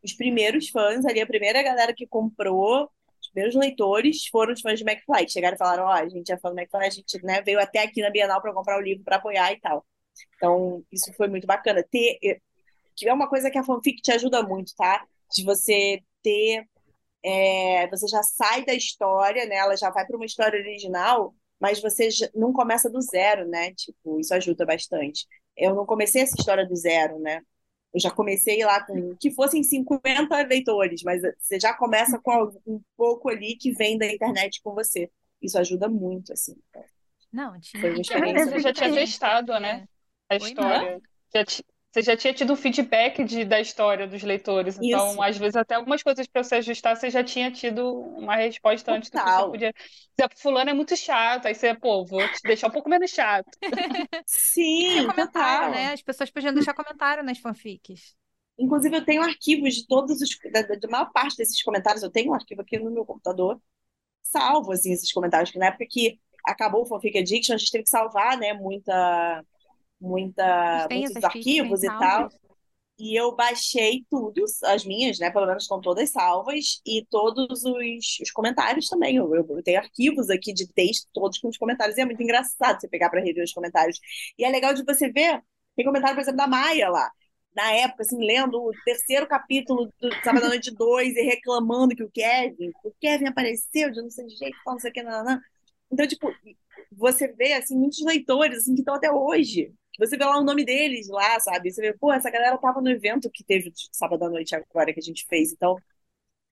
os primeiros fãs ali, a primeira galera que comprou, primeiros leitores foram os fãs de McFly, chegaram e falaram, ó, a gente é fã do McFly, a gente, né, veio até aqui na Bienal para comprar o livro, para apoiar e tal. Então, isso foi muito bacana. Ter, que é uma coisa que a fanfic te ajuda muito, tá? De você ter. é, você já sai da história, né? Ela já vai para uma história original, mas você não começa do zero, né? Tipo, isso ajuda bastante. Eu não comecei essa história do zero, né? Eu já comecei lá com que fossem 50 leitores, mas você já começa com um pouco ali que vem da internet com você. Isso ajuda muito, assim.
Não, tinha.
Foi uma
a
experiência
você já tinha
É.
testado, né? A
Oi,
história. Já ti- Você já tinha tido feedback de, da história dos leitores. Então,
Isso.
às vezes, até algumas coisas para você ajustar, você já tinha tido uma resposta antes do que você podia. Fulano é muito chato. Aí você, pô, vou te deixar um pouco menos chato. [laughs] [laughs]
Sim,
comentário,
total.
né? As pessoas podiam deixar comentário nas fanfics.
Inclusive, eu tenho arquivos de todos os. Da, da maior parte desses comentários, eu tenho um arquivo aqui no meu computador, salvo, assim, esses comentários, que na época que acabou o Fanfic Addiction, a gente teve que salvar, né, muita, muita, muitos arquivos e tal. E eu baixei tudo, as minhas, né? Pelo menos estão todas salvas, e todos os, os comentários também. Eu, eu, eu tenho arquivos aqui de texto, todos com os comentários. E é muito engraçado você pegar para rever os comentários. E é legal de você ver, tem comentário, por exemplo, da Maia lá. Na época, assim, lendo o terceiro capítulo do Sábado à Noite 2 e reclamando que o Kevin, o Kevin apareceu de não sei de jeito, não sei o que, não, não. Então, tipo, você vê, assim, muitos leitores, assim, que estão até hoje. Você vê lá o nome deles lá, sabe? Você vê, pô, essa galera tava no evento que teve sábado à noite agora que a gente fez. Então,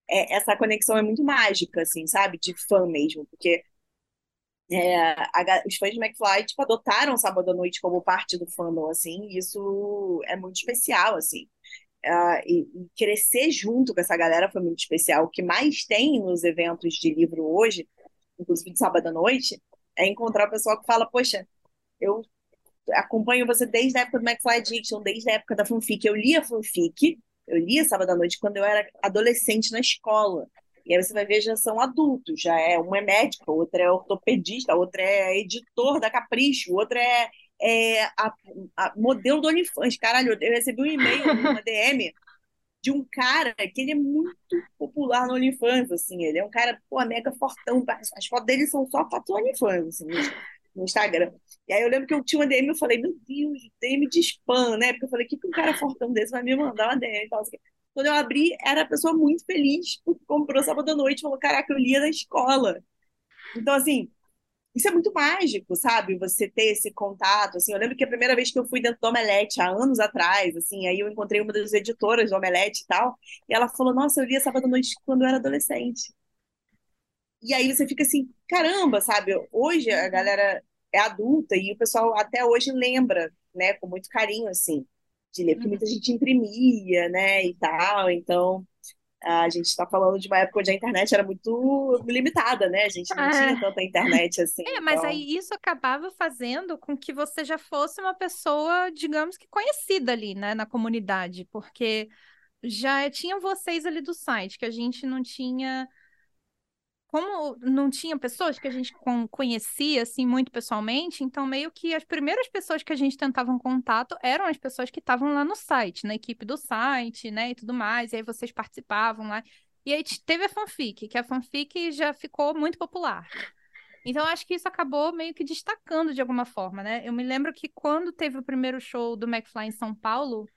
é, essa conexão é muito mágica, assim, sabe? De fã mesmo, porque é, a os fãs de McFly, tipo, adotaram sábado à noite como parte do fandom, assim, e isso é muito especial, assim. Ah, e, e crescer junto com essa galera foi muito especial. O que mais tem nos eventos de livro hoje, inclusive de sábado à noite, é encontrar o pessoal que fala, poxa, eu acompanho você desde a época do McFly Addiction, desde a época da fanfic. Eu lia fanfic, eu lia sábado à noite quando eu era adolescente na escola. E aí você vai ver, já são adultos, já é, um é médico, outro é ortopedista, outro é editor da Capricho, outro é, é a, a modelo do OnlyFans. Caralho, eu recebi um e-mail, uma DM, de um cara que ele é muito popular no OnlyFans, assim, ele é um cara, pô, mega fortão, as fotos dele são só fotos do OnlyFans, assim, no, Instagram. E aí eu lembro que eu tinha uma DM, eu falei, meu Deus, DM de spam, né? Porque eu falei, o que, que um cara fortão desse vai me mandar uma DM e tal, assim. Quando eu abri, era a pessoa muito feliz, porque comprou sábado à noite, falou, caraca, eu lia na escola. Então, assim, isso é muito mágico, sabe? Você ter esse contato, assim. Eu lembro que a primeira vez que eu fui dentro do Omelete, há anos atrás, assim, aí eu encontrei uma das editoras do Omelete e tal, e ela falou, nossa, eu lia sábado à noite quando eu era adolescente. E aí você fica assim, caramba, sabe? Hoje a galera é adulta e o pessoal até hoje lembra, né, com muito carinho, assim, de ler, porque muita gente imprimia, né, e tal, então a gente está falando de uma época onde a internet era muito limitada, né? A gente não
É.
tinha tanta internet assim.
É, mas
então...
aí isso acabava fazendo com que você já fosse uma pessoa, digamos que conhecida ali, né, na comunidade, porque já tinham vocês ali do site, que a gente não tinha. Como não tinha pessoas que a gente con- conhecia assim muito pessoalmente, então meio que as primeiras pessoas que a gente tentava um contato eram as pessoas que estavam lá no site, na equipe do site, né, e tudo mais, e aí vocês participavam lá. E aí teve a fanfic, que a fanfic já ficou muito popular. Então, acho que isso acabou meio que destacando de alguma forma, né? Eu me lembro que quando teve o primeiro show do McFly em São Paulo,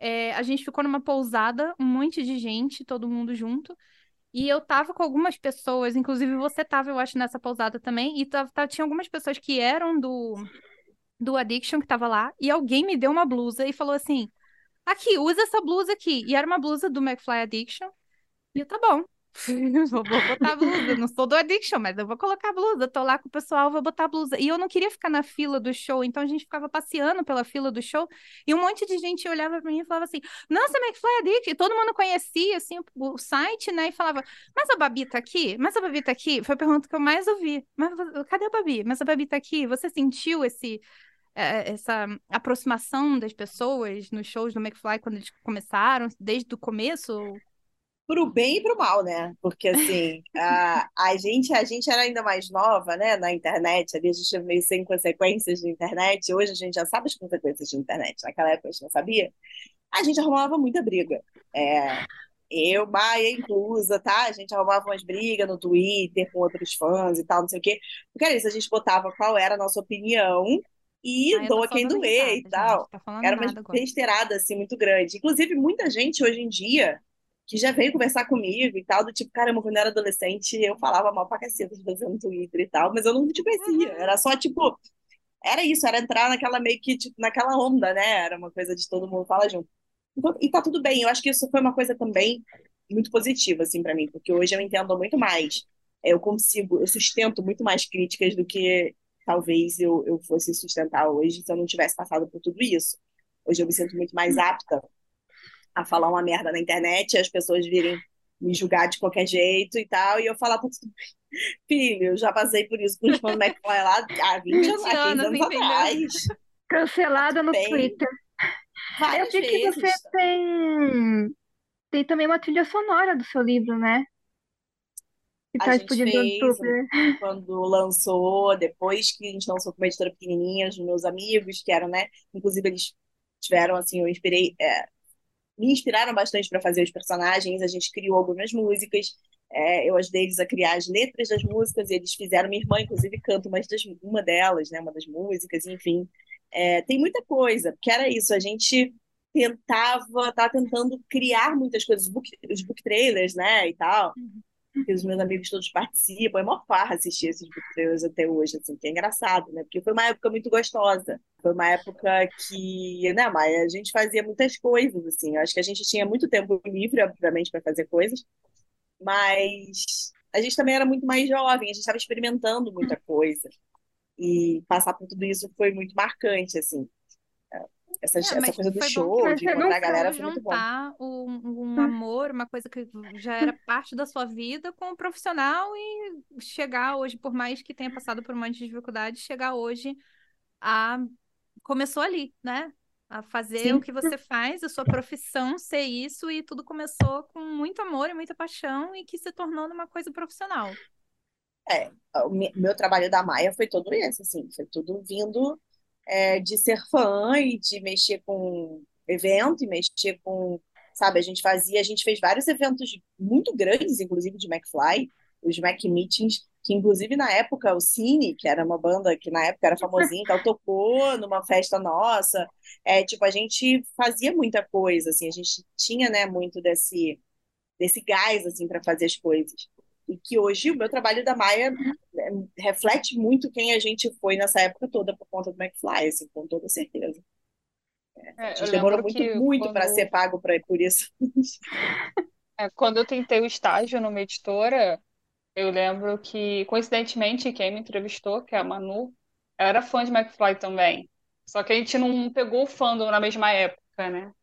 é, a gente ficou numa pousada, um monte de gente, todo mundo junto. E eu tava com algumas pessoas, inclusive você tava, eu acho, nessa pousada também, e tinha algumas pessoas que eram do, do Addiction que tava lá, e alguém me deu uma blusa e falou assim: aqui, usa essa blusa aqui. E era uma blusa do McFly Addiction. E eu, tá bom. [laughs] Vou, botar blusa. Não sou do Addiction, mas eu vou colocar blusa. Tô lá com o pessoal, vou botar blusa. E eu não queria ficar na fila do show, então a gente ficava passeando pela fila do show. E um monte de gente olhava pra mim e falava assim: Nossa, McFly Addiction. E todo mundo conhecia, assim, o, site, né? E falava: Mas a Babi tá aqui? Mas a Babi tá aqui? Foi a pergunta que eu mais ouvi. Mas cadê a Babi? Mas a Babi tá aqui? Você sentiu esse. eh, Essa aproximação das pessoas nos shows do McFly quando eles começaram, desde o começo?
Pro bem e pro mal, né? Porque assim, a, a gente, a gente era ainda mais nova, né, na internet, ali a gente meio sem consequências de internet. Hoje a gente já sabe as consequências de internet. Naquela época a gente não sabia. A gente arrumava muita briga. É, eu, Maia, inclusa, tá? A gente arrumava umas brigas no Twitter com outros fãs e tal, não sei o quê. Porque era isso, a gente botava qual era a nossa opinião e
Ah,
doa quem doer e tal.
Tá
Era uma besteirada, assim, muito grande. Inclusive, muita gente hoje em dia que já veio conversar comigo e tal, do tipo, caramba, quando eu era adolescente, eu falava mal pra caceta de você no Twitter e tal, mas eu não te conhecia. Era só, tipo, era isso, era entrar naquela meio que, tipo, naquela onda, né? Era uma coisa de todo mundo falar junto. Então, e tá tudo bem, eu acho que isso foi uma coisa também muito positiva, assim, pra mim, porque hoje eu entendo muito mais eu consigo, eu sustento muito mais críticas do que talvez eu, eu fosse sustentar hoje se eu não tivesse passado por tudo isso. Hoje eu me sinto muito mais apta a falar uma merda na internet e as pessoas virem me julgar de qualquer jeito e tal, e eu falar pra tudo bem. [laughs] Filho, eu já passei por isso com o João McFly lá há 20 anos, há 15
anos,
anos atrás.
Cancelada no
Bem,
Twitter. Eu vi que você tem, tem também uma trilha sonora do seu livro, né? Que
A
tá
gente
explodindo no
fez
YouTube. [laughs]
quando lançou, depois que a gente lançou com uma editora pequenininha, os meus amigos, que eram, né? Inclusive, eles tiveram, assim, eu inspirei, é, me inspiraram bastante para fazer os personagens. A gente criou algumas músicas, é, eu ajudei eles a criar as letras das músicas, eles fizeram. Minha irmã, inclusive, canta uma, das, uma delas, né? Uma das músicas, enfim. É, tem muita coisa, porque era isso, a gente tentava, tá tentando criar muitas coisas, book, os book trailers, né, e tal, que os meus amigos todos participam, é mó farra assistir esses book trailers até hoje, assim, que é engraçado, né, porque foi uma época muito gostosa, foi uma época que, né, Maia, a gente fazia muitas coisas, assim, eu acho que a gente tinha muito tempo livre, obviamente, para fazer coisas, mas a gente também era muito mais jovem, a gente estava experimentando muita coisa, e passar por tudo isso foi muito marcante, assim. Essa,
É,
essa coisa do show, de
você
encontrar a galera, foi muito bom.
juntar um, um
Hum.
amor, uma coisa que já era parte da sua vida com o profissional e chegar hoje, por mais que tenha passado por um monte de dificuldades, chegar hoje a começou ali, né? A fazer
Sim.
o que você faz, a sua profissão ser isso, e tudo começou com muito amor e muita paixão e que se tornou numa coisa profissional.
O me- meu trabalho da Maia foi todo esse, assim, foi tudo vindo é, de ser fã e de mexer com evento e mexer com, sabe, a gente fazia, a gente fez vários eventos muito grandes, inclusive de McFly, os Mac Meetings, que inclusive na época o Cine, que era uma banda que na época era famosinha, e tal, tocou numa festa nossa, é, tipo, a gente fazia muita coisa, assim, a gente tinha, né, muito desse, desse gás, assim, para fazer as coisas. E que hoje o meu trabalho da Maia né, reflete muito quem a gente foi nessa época toda por conta do McFly, assim, com toda certeza. A
É, eu
gente demorou muito, muito para
quando-
ser pago pra, por isso. [laughs]
É, quando eu tentei o estágio numa editora, eu lembro que, coincidentemente, quem me entrevistou, que é a Manu, era fã de McFly também. Só que a gente não pegou o fandom na mesma época, né?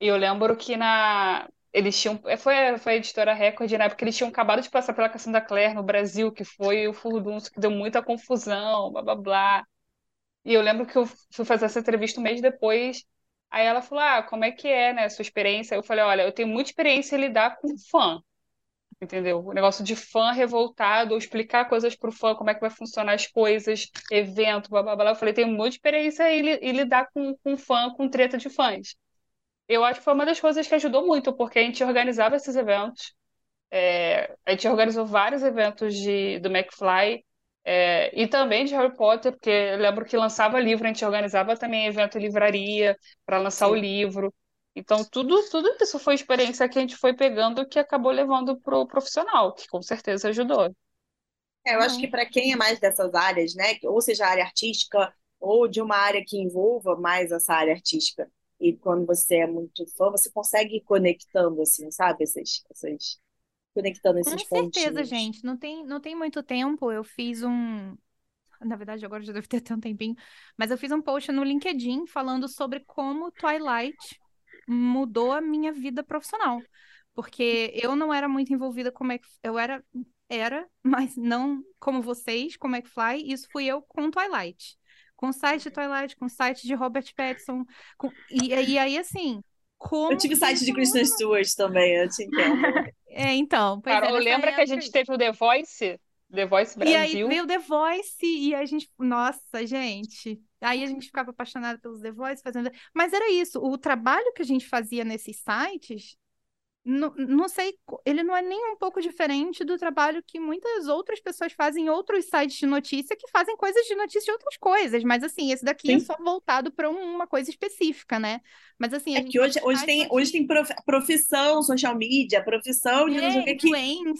E eu lembro que na. Eles tinham. Foi, foi a editora Record, na época eles tinham acabado de passar pela Cassandra Clare no Brasil, que foi o furdunço que deu muita confusão, blá blá blá. E eu lembro que eu fui fazer essa entrevista um mês depois. Aí ela falou: Ah, como é que é, né, a sua experiência? Eu falei: Olha, eu tenho muita experiência em lidar com fã, entendeu? O negócio de fã revoltado, ou explicar coisas pro fã, como é que vai funcionar as coisas, evento, blá blá blá. Eu falei: Tenho muita experiência em, em lidar com, com fã, com treta de fãs. Eu acho que foi uma das coisas que ajudou muito, porque a gente organizava esses eventos. É, a gente organizou vários eventos de, do McFly é, e também de Harry Potter, porque eu lembro que lançava livro, a gente organizava também evento em livraria para lançar o
Sim.
livro. Então, tudo, tudo isso foi experiência que a gente foi pegando que acabou levando pro profissional, que com certeza ajudou.
É, eu acho que para quem é mais dessas áreas, né, ou seja, área artística, ou de uma área que envolva mais essa área artística, e quando você é muito fã, você consegue ir conectando, assim, sabe, essas, essas, conectando
Com
esses
certeza,
pontinhos.
gente. Não tem, não tem muito tempo. Eu fiz um. Na verdade, agora já deve ter até um tempinho. Mas eu fiz um post no LinkedIn falando sobre como Twilight mudou a minha vida profissional. Porque eu não era muito envolvida com Mac... Eu era, era, mas não como vocês, com McFly. Isso fui eu com Twilight. Com o site de Twilight, com o site de Robert Pattinson. com- E, e aí, assim, como
Eu tive site de Kristen? Stewart também, eu te entendo.
É, então, pois é,
Carol,
nessa
lembra que a gente teve o The Voice? The Voice
E aí
Brasil?
veio The Voice e a gente, nossa, gente. Aí a gente ficava apaixonada pelos The Voice fazendo. Mas era isso, o trabalho que a gente fazia nesses sites, não, não sei, ele não é nem um pouco diferente do trabalho que muitas outras pessoas fazem em outros sites de notícia que fazem coisas de notícia de outras coisas. Mas assim, esse daqui é
Sim.
só voltado para uma coisa específica, né? Mas assim,
É que hoje, hoje tem, hoje tem prof- profissão, social media, profissão de não sei o
É,
que,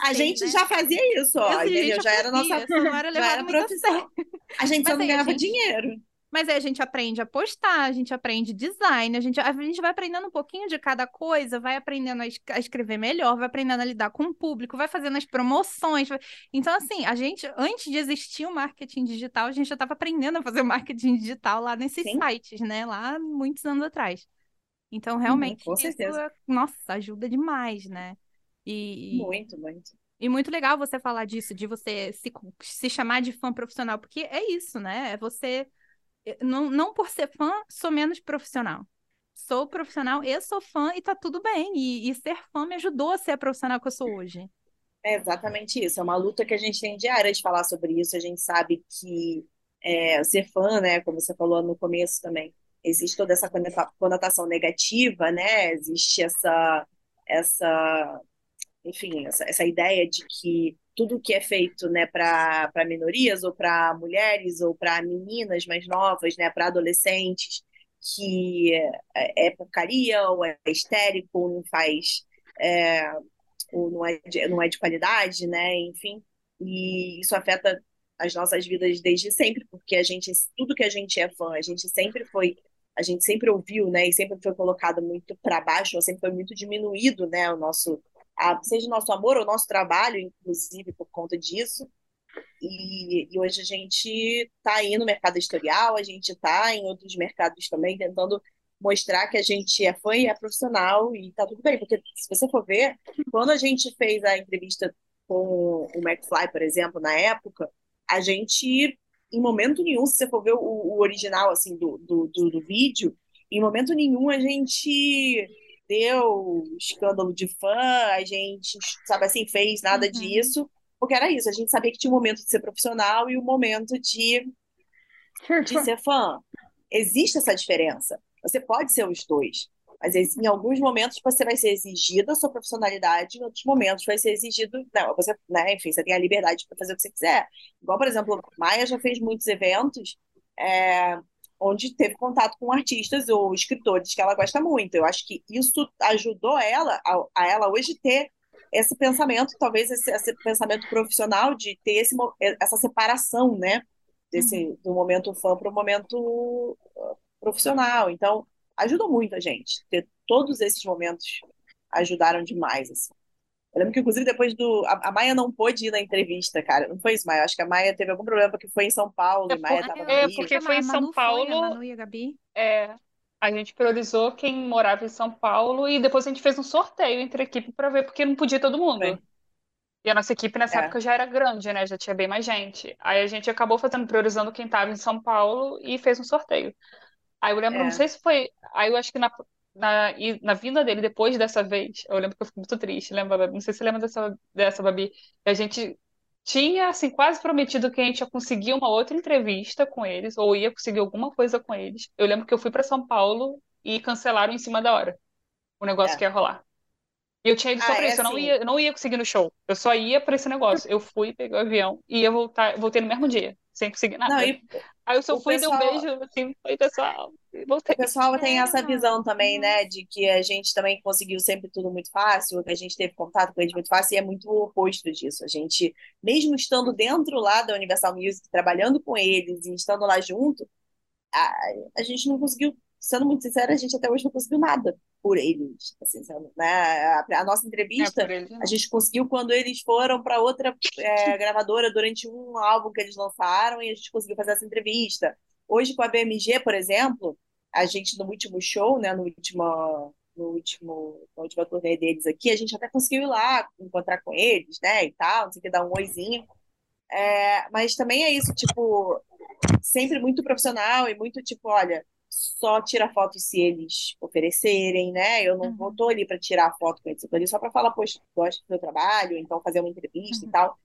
a gente
né?
já fazia isso, ó, entendeu?
já
Já era nossa, [laughs]
só não era
já era profissão. A gente só
Mas
não
aí,
ganhava
gente-
dinheiro.
Mas aí a gente aprende a postar, a gente aprende design, a gente, a gente vai aprendendo um pouquinho de cada coisa, vai aprendendo a, es- a escrever melhor, vai aprendendo a lidar com o público, vai fazendo as promoções. vai- Então, assim, a gente, antes de existir o marketing digital, a gente já estava aprendendo a fazer marketing digital lá nesses
Sim.
sites, né? Lá muitos anos atrás. Então,
Uhum,
realmente, isso, é- nossa, ajuda demais, né? E-
Muito, muito.
e muito legal você falar disso, de você se, se chamar de fã profissional, porque é isso, né? É você. Não, não por ser fã, sou menos profissional. Sou profissional e sou fã e tá tudo bem. E, e ser fã me ajudou a ser a profissional que eu sou hoje.
É exatamente isso. É uma luta que a gente tem diária de falar sobre isso. A gente sabe que é, ser fã, né, como você falou no começo também, existe toda essa conota- conotação negativa, né? Existe essa, essa, enfim, essa, essa ideia de que tudo que é feito, né, para minorias ou para mulheres ou para meninas mais novas, né, para adolescentes, que é, é porcaria ou é histérico, ou não faz é, ou não é de, não é de qualidade, né? Enfim, e isso afeta as nossas vidas desde sempre, porque a gente, tudo que a gente é fã, a gente sempre foi, a gente sempre ouviu, né? E sempre foi colocado muito para baixo, ou sempre foi muito diminuído, né? O nosso, a, seja o nosso amor ou o nosso trabalho, inclusive por conta disso. E, e hoje a gente está aí no mercado editorial, a gente está em outros mercados também, tentando mostrar que a gente é fã e é profissional e tá tudo bem, porque se você for ver, quando a gente fez a entrevista com o McFly, por exemplo, na época, a gente, em momento nenhum, se você for ver o, o original, assim, do, do, do, do vídeo, em momento nenhum a gente deu escândalo de fã, a gente, sabe assim, fez nada
Uhum.
disso, porque era isso, a gente sabia que tinha o momento de ser profissional e o momento de de ser fã. Existe essa diferença. Você pode ser os dois, mas em alguns momentos você vai ser exigida a sua profissionalidade, em outros momentos vai ser exigido, não, você, né, enfim, você tem a liberdade para fazer o que você quiser. Igual, por exemplo, Maia já fez muitos eventos é, onde teve contato com artistas ou escritores que ela gosta muito. Eu acho que isso ajudou ela a, a ela hoje ter esse pensamento, talvez esse, esse pensamento profissional de ter esse, essa separação, né? Desse, do momento fã para o momento uh, profissional. Então, ajudou muito a gente. Ter todos esses momentos ajudaram demais, assim. Eu lembro que, inclusive, depois do. A, a Maia não pôde ir na entrevista, cara. Não foi isso, Maia. Eu acho que a Maia teve algum problema porque foi em São Paulo
É
e Maia no
é, porque foi em São
Manu foi, a
Paulo.
Manu e a Gabi.
É, a gente priorizou quem morava em São Paulo e depois a gente fez um sorteio entre a equipe para ver, porque não podia todo mundo.
Foi.
E a nossa equipe nessa
É.
época já era grande, né? Já tinha bem mais gente. Aí a gente acabou fazendo, priorizando quem estava em São Paulo e fez um sorteio. Aí eu lembro,
É.
não sei se foi. Aí eu acho que na, na, na vinda dele depois dessa vez, eu lembro que eu fiquei muito triste. Lembra, Babi? Não sei se você lembra dessa, dessa, Babi. Que a gente tinha, assim, quase prometido que a gente ia conseguir uma outra entrevista com eles, ou ia conseguir alguma coisa com eles. Eu lembro que eu fui para São Paulo e cancelaram em cima da hora o negócio
É.
que ia rolar. E eu tinha ido só
Ah,
pra
é
isso, eu não
assim.
ia, eu não ia conseguir no show. Eu só ia pra esse negócio. Eu fui, peguei o avião e ia voltar, voltei no mesmo dia, sem conseguir nada.
Não, e
Aí eu só
o
fui, dei um
pessoal-
beijo, assim, oi pessoal, voltei.
O pessoal tem essa
É,
visão também, né, de que a gente também conseguiu sempre tudo muito fácil, que a gente teve contato com eles muito fácil, e é muito o oposto disso. A gente, mesmo estando dentro lá da Universal Music, trabalhando com eles e estando lá junto, a, a gente não conseguiu, sendo muito sincera, a gente até hoje não conseguiu nada por eles. Assim, né? A, a nossa
É,
entrevista
por ele,
a gente conseguiu quando eles foram para outra é, gravadora durante um álbum que eles lançaram e a gente conseguiu fazer essa entrevista. Hoje com a BMG, por exemplo, a gente no último show, né, no último, no último, na última turnê deles aqui, a gente até conseguiu ir lá encontrar com eles, né, e tal, não sei o que, dar um oizinho. É, mas também é isso, tipo, sempre muito profissional e muito tipo, olha, só tira foto se eles oferecerem, né? Eu não vou
Uhum.
tô ali para tirar foto com eles, eu tô ali só para falar, poxa, gosto do meu trabalho, então fazer uma entrevista e
Uhum.
tal.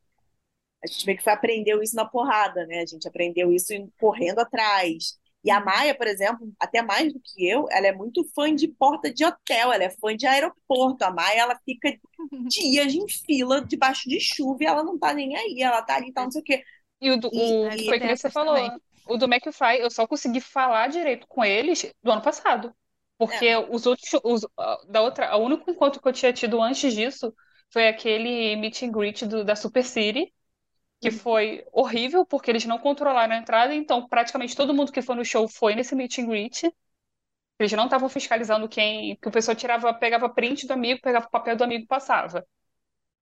A gente meio que foi, aprendeu isso na porrada, né? A gente aprendeu isso correndo atrás. E a. Maia, por exemplo, até mais do que eu, ela é muito fã de porta de hotel, ela é fã de aeroporto. A Maia, ela fica [laughs] dias em fila, debaixo de chuva, e ela não tá nem aí, ela tá ali e tal, não sei o quê.
E o, do,
E-
o
e-
foi que você falou,
também.
o do McFly, eu só consegui falar direito com eles do ano passado. Porque
É.
os outros, os, da outra, o único encontro que eu tinha tido antes disso foi aquele meet and greet do, da Super City. Que foi horrível, porque eles não controlaram a entrada, então praticamente todo mundo que foi no show foi nesse meet and greet. Eles não estavam fiscalizando quem, que o pessoal tirava, pegava print do amigo, pegava o papel do amigo e passava.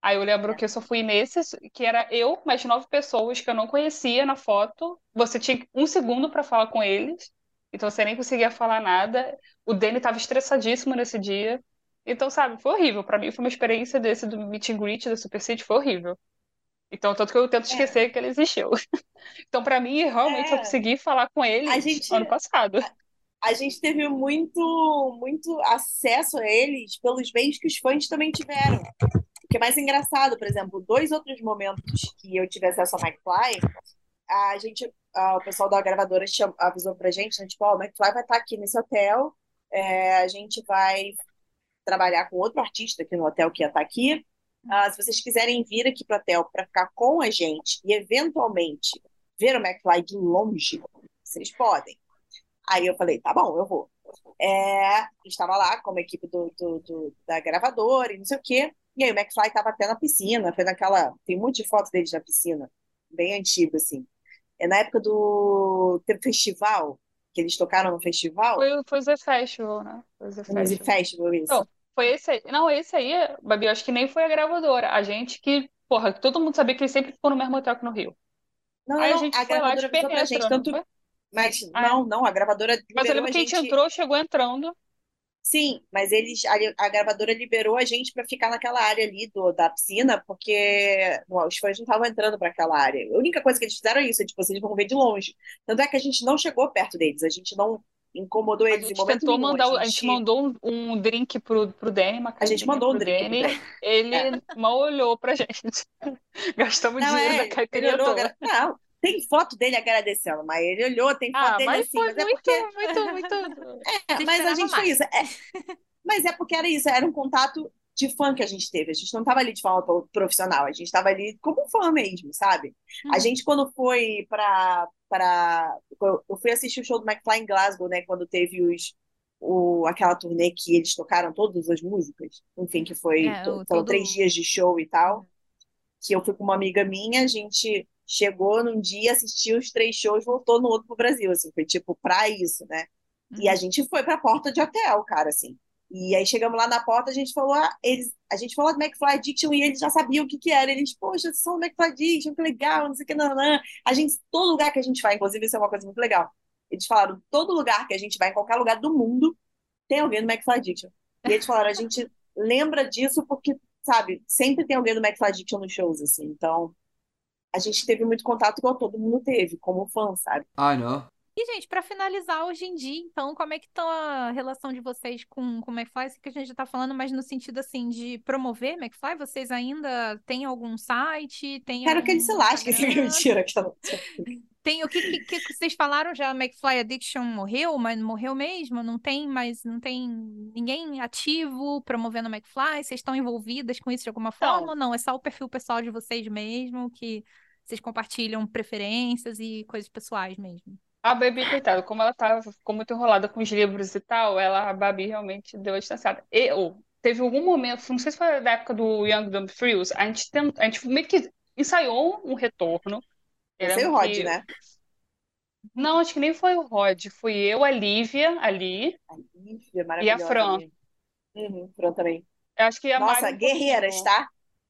Aí eu lembro que eu só fui nesse, que era eu, mais nove pessoas que eu não conhecia na foto. Você tinha um segundo para falar com eles, então você nem conseguia falar nada. O Danny estava estressadíssimo nesse dia. Então, sabe, foi horrível. Para mim, foi uma experiência desse do meet and greet da Super City, foi horrível. Então, tanto que eu tento
É.
esquecer que ele existiu. [laughs] Então, para mim, realmente, eu
É.
consegui falar com ele
A gente-
ano passado.
A gente teve muito, muito acesso a eles pelos meios que os fãs também tiveram. O que é mais engraçado, por exemplo, dois outros momentos que eu tive acesso ao McFly, a gente, ah, o pessoal da gravadora cham- avisou pra gente, né, tipo, ó, o McFly vai estar aqui nesse hotel, é, a gente vai trabalhar com outro artista aqui no hotel que ia estar aqui. Ah, se vocês quiserem vir aqui pro hotel para ficar com a gente e eventualmente ver o McFly de longe, vocês podem. Aí eu falei, tá bom, eu vou. É, estava lá como equipe do, do- do- da gravadora e não sei o quê. E aí o McFly estava até na piscina, foi naquela. Tem um monte de fotos deles na piscina, bem antigo, assim. É na época do. Teve festival, que eles tocaram no festival,
Foi, foi o Z Festival, né? Foi o
no Music
Festival.
Festival, isso.
Não, foi esse aí. Não, esse aí, Babi, eu acho que nem foi a gravadora. A gente que, porra, todo mundo sabia que eles sempre ficou no mesmo hotel que no Rio.
Não, não,
Aí a
não,
gente
a
foi lá de
gente,
penetra, não
tanto.
foi?
Mas
Ah, é?
não, não, a gravadora
Mas eu lembro
a
que a gente
gente.
entrou, chegou entrando.
Sim, mas eles, a, a gravadora liberou a gente para ficar naquela área ali do, da piscina, porque não, os fãs não estavam entrando para aquela área. A única coisa que eles fizeram é isso, é, tipo, vocês vão ver de longe. Tanto é que a gente não chegou perto deles, a gente não incomodou
A
eles em
gente tentou
nenhum.
mandar,
A
a gente
gente,
mandou um, um drink pro, pro Danny, uma
a gente mandou um drink
Danny. Ele
É.
mal olhou pra gente. [laughs] Gastamos
Não,
dinheiro
é,
da
olhou,
toda.
não, tem foto dele agradecendo, mas ele olhou, tem foto
Ah,
dele
mas
assim,
foi
mas é
muito,
porque
muito, muito. [laughs]
É, mas a gente foi
mais.
isso. É, mas é porque era isso, era um contato de fã que a gente teve. A gente não estava ali de forma pro- profissional, a gente estava ali como fã mesmo, sabe? A
Uhum.
gente, quando foi para. Para eu fui assistir o show do McFly em Glasgow, né? Quando teve os, o, aquela turnê que eles tocaram todas as músicas. Enfim, que foi.
É,
to- Foram três dias de show e tal. Que eu fui com uma amiga minha, a gente chegou num dia, assistiu os três shows, voltou no outro pro Brasil, assim, foi tipo pra isso, né? E a
Uhum.
gente foi pra porta de hotel, cara, assim. E aí chegamos lá na porta, a gente falou, ah, eles, a gente falou do McFly Addiction e eles já sabiam o que que era. Eles, poxa, são do McFly Addiction, que legal, não sei o que, não, não. A gente, todo lugar que a gente vai, inclusive isso é uma coisa muito legal. Eles falaram, todo lugar que a gente vai, em qualquer lugar do mundo, tem alguém do McFly Addiction. E eles falaram, a gente lembra disso porque, sabe, sempre tem alguém do McFly Addiction nos shows, assim. Então, a gente teve muito contato igual todo mundo teve, como fã, sabe?
I know.
E, gente, pra finalizar hoje em dia, então, como é que tá a relação de vocês com com o McFly? Sei que a gente já tá falando, mas no sentido, assim, de promover McFly, vocês ainda têm algum site? Tem
Quero que ele se
algum
lasque, assim,
Instagram?
mentira. Aquela...
Tem o que, que, que que vocês falaram já? McFly Addiction morreu, mas morreu mesmo? Não tem mais, não tem ninguém ativo promovendo o McFly? Vocês estão envolvidas com isso de alguma forma
Não.
ou não? É só o perfil pessoal de vocês mesmo, que vocês compartilham preferências e coisas pessoais mesmo?
A Baby, coitada, como ela tava, ficou muito enrolada com os livros e tal, ela, a Babi realmente deu a distanciada. Eu, teve algum momento, não sei se foi da época do Young Dumb Frills, a gente, tent, a gente meio que ensaiou um retorno.
E o Rod,
que-
né?
Não, acho que nem foi o Rod, fui eu, a Lívia ali,
Lívia, maravilhosa.
Fran.
Lívia. Uhum, Fran também.
eu acho que a
Nossa,
Mari
guerreiras, tá?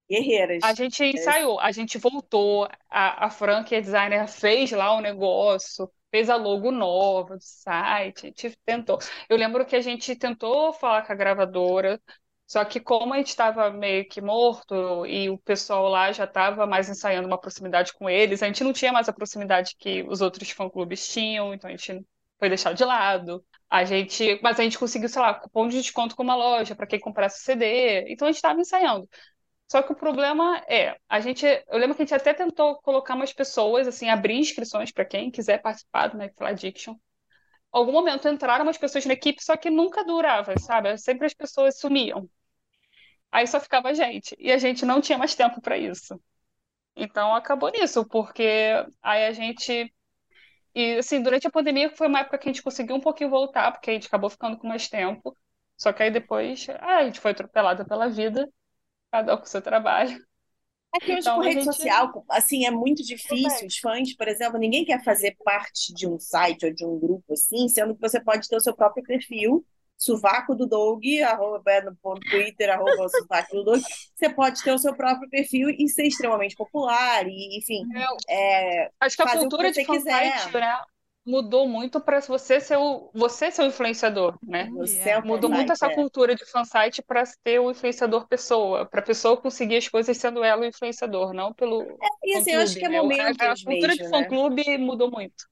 Guerreiras.
A gente ensaiou, a gente voltou, a, a Fran, que é designer, fez lá o negócio, fez a logo nova do site, a gente tentou. Eu lembro que a gente tentou falar com a gravadora, só que como a gente estava meio que morto e o pessoal lá já estava mais ensaiando uma proximidade com eles, a gente não tinha mais a proximidade que os outros fã-clubes tinham, então a gente foi deixado de lado. A gente, mas a gente conseguiu, sei lá, cupom de desconto com uma loja para quem comprasse o CD, então a gente estava ensaiando. Só que o problema é, a gente, eu lembro que a gente até tentou colocar umas pessoas, assim, abrir inscrições para quem quiser participar do McFly Addiction. Algum momento entraram umas pessoas na equipe, só que nunca durava, sabe? Sempre as pessoas sumiam. Aí só ficava a gente, e a gente não tinha mais tempo para isso. Então acabou nisso, porque aí a gente e assim, durante a pandemia foi uma época que a gente conseguiu um pouquinho voltar, porque a gente acabou ficando com mais tempo. Só que aí depois, ah, a gente foi atropelada pela vida, cada um com o seu trabalho.
É que hoje
Então,
com
a
rede
gente-
social, assim, é muito difícil. Os fãs, por exemplo, ninguém quer fazer parte de um site ou de um grupo assim, sendo que você pode ter o seu próprio perfil, Sovaco do Doug, arroba, é, no Twitter, arroba Sovaco do Doug. Você pode ter o seu próprio perfil e ser extremamente popular, e, enfim, é,
Acho que a cultura
você
de fansite,
quiser.
né, mudou muito para você ser o você ser o influenciador, né?
Entendi,
Você
é.
é
Mudou muito essa
é.
cultura de fansite para ter o influenciador pessoa, para a pessoa conseguir as coisas sendo ela o influenciador, não pelo
E assim, eu acho que é
né? A- A,
momentos
cultura de
mesmo, né?
fã-clube mudou muito.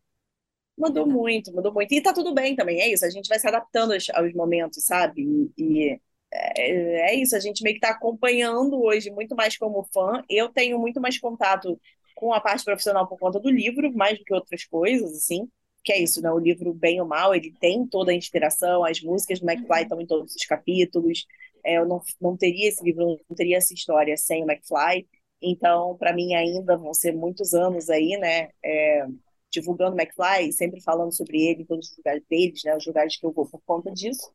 Mudou muito, mudou muito. E tá tudo bem também, é isso. A gente vai se adaptando aos, aos momentos, sabe? E, e é, é isso, a gente meio que tá acompanhando hoje muito mais como fã. Eu tenho muito mais contato com a parte profissional por conta do livro, mais do que outras coisas, assim. Que é isso, né? O livro, bem ou mal, ele tem toda a inspiração, as músicas do McFly estão em todos os capítulos. É, eu não, não teria esse livro, não teria essa história sem o McFly. Então, para mim, ainda vão ser muitos anos aí, né? É, divulgando o McFly, sempre falando sobre ele em todos os lugares deles, né? Os lugares que eu vou por conta disso.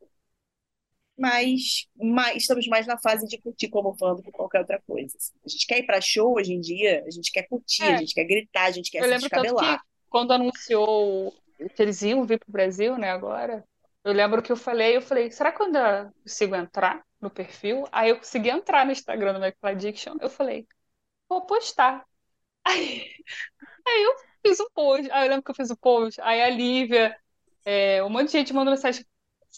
Mas, mas estamos mais na fase de curtir como fã do que qualquer outra coisa. assim. A gente quer ir para show hoje em dia, a gente quer curtir,
É.
a gente quer gritar, a gente quer
Eu
se descabelar.
Quando anunciou que eles iam vir pro Brasil, né, agora, eu lembro que eu falei, eu falei, será que eu ainda consigo entrar no perfil? Aí eu consegui entrar no Instagram do McFly Diction, eu falei, vou postar. [laughs] Aí, aí eu fiz um post, aí eu lembro que eu fiz o post, aí a Lívia, é, um monte de gente mandou mensagem,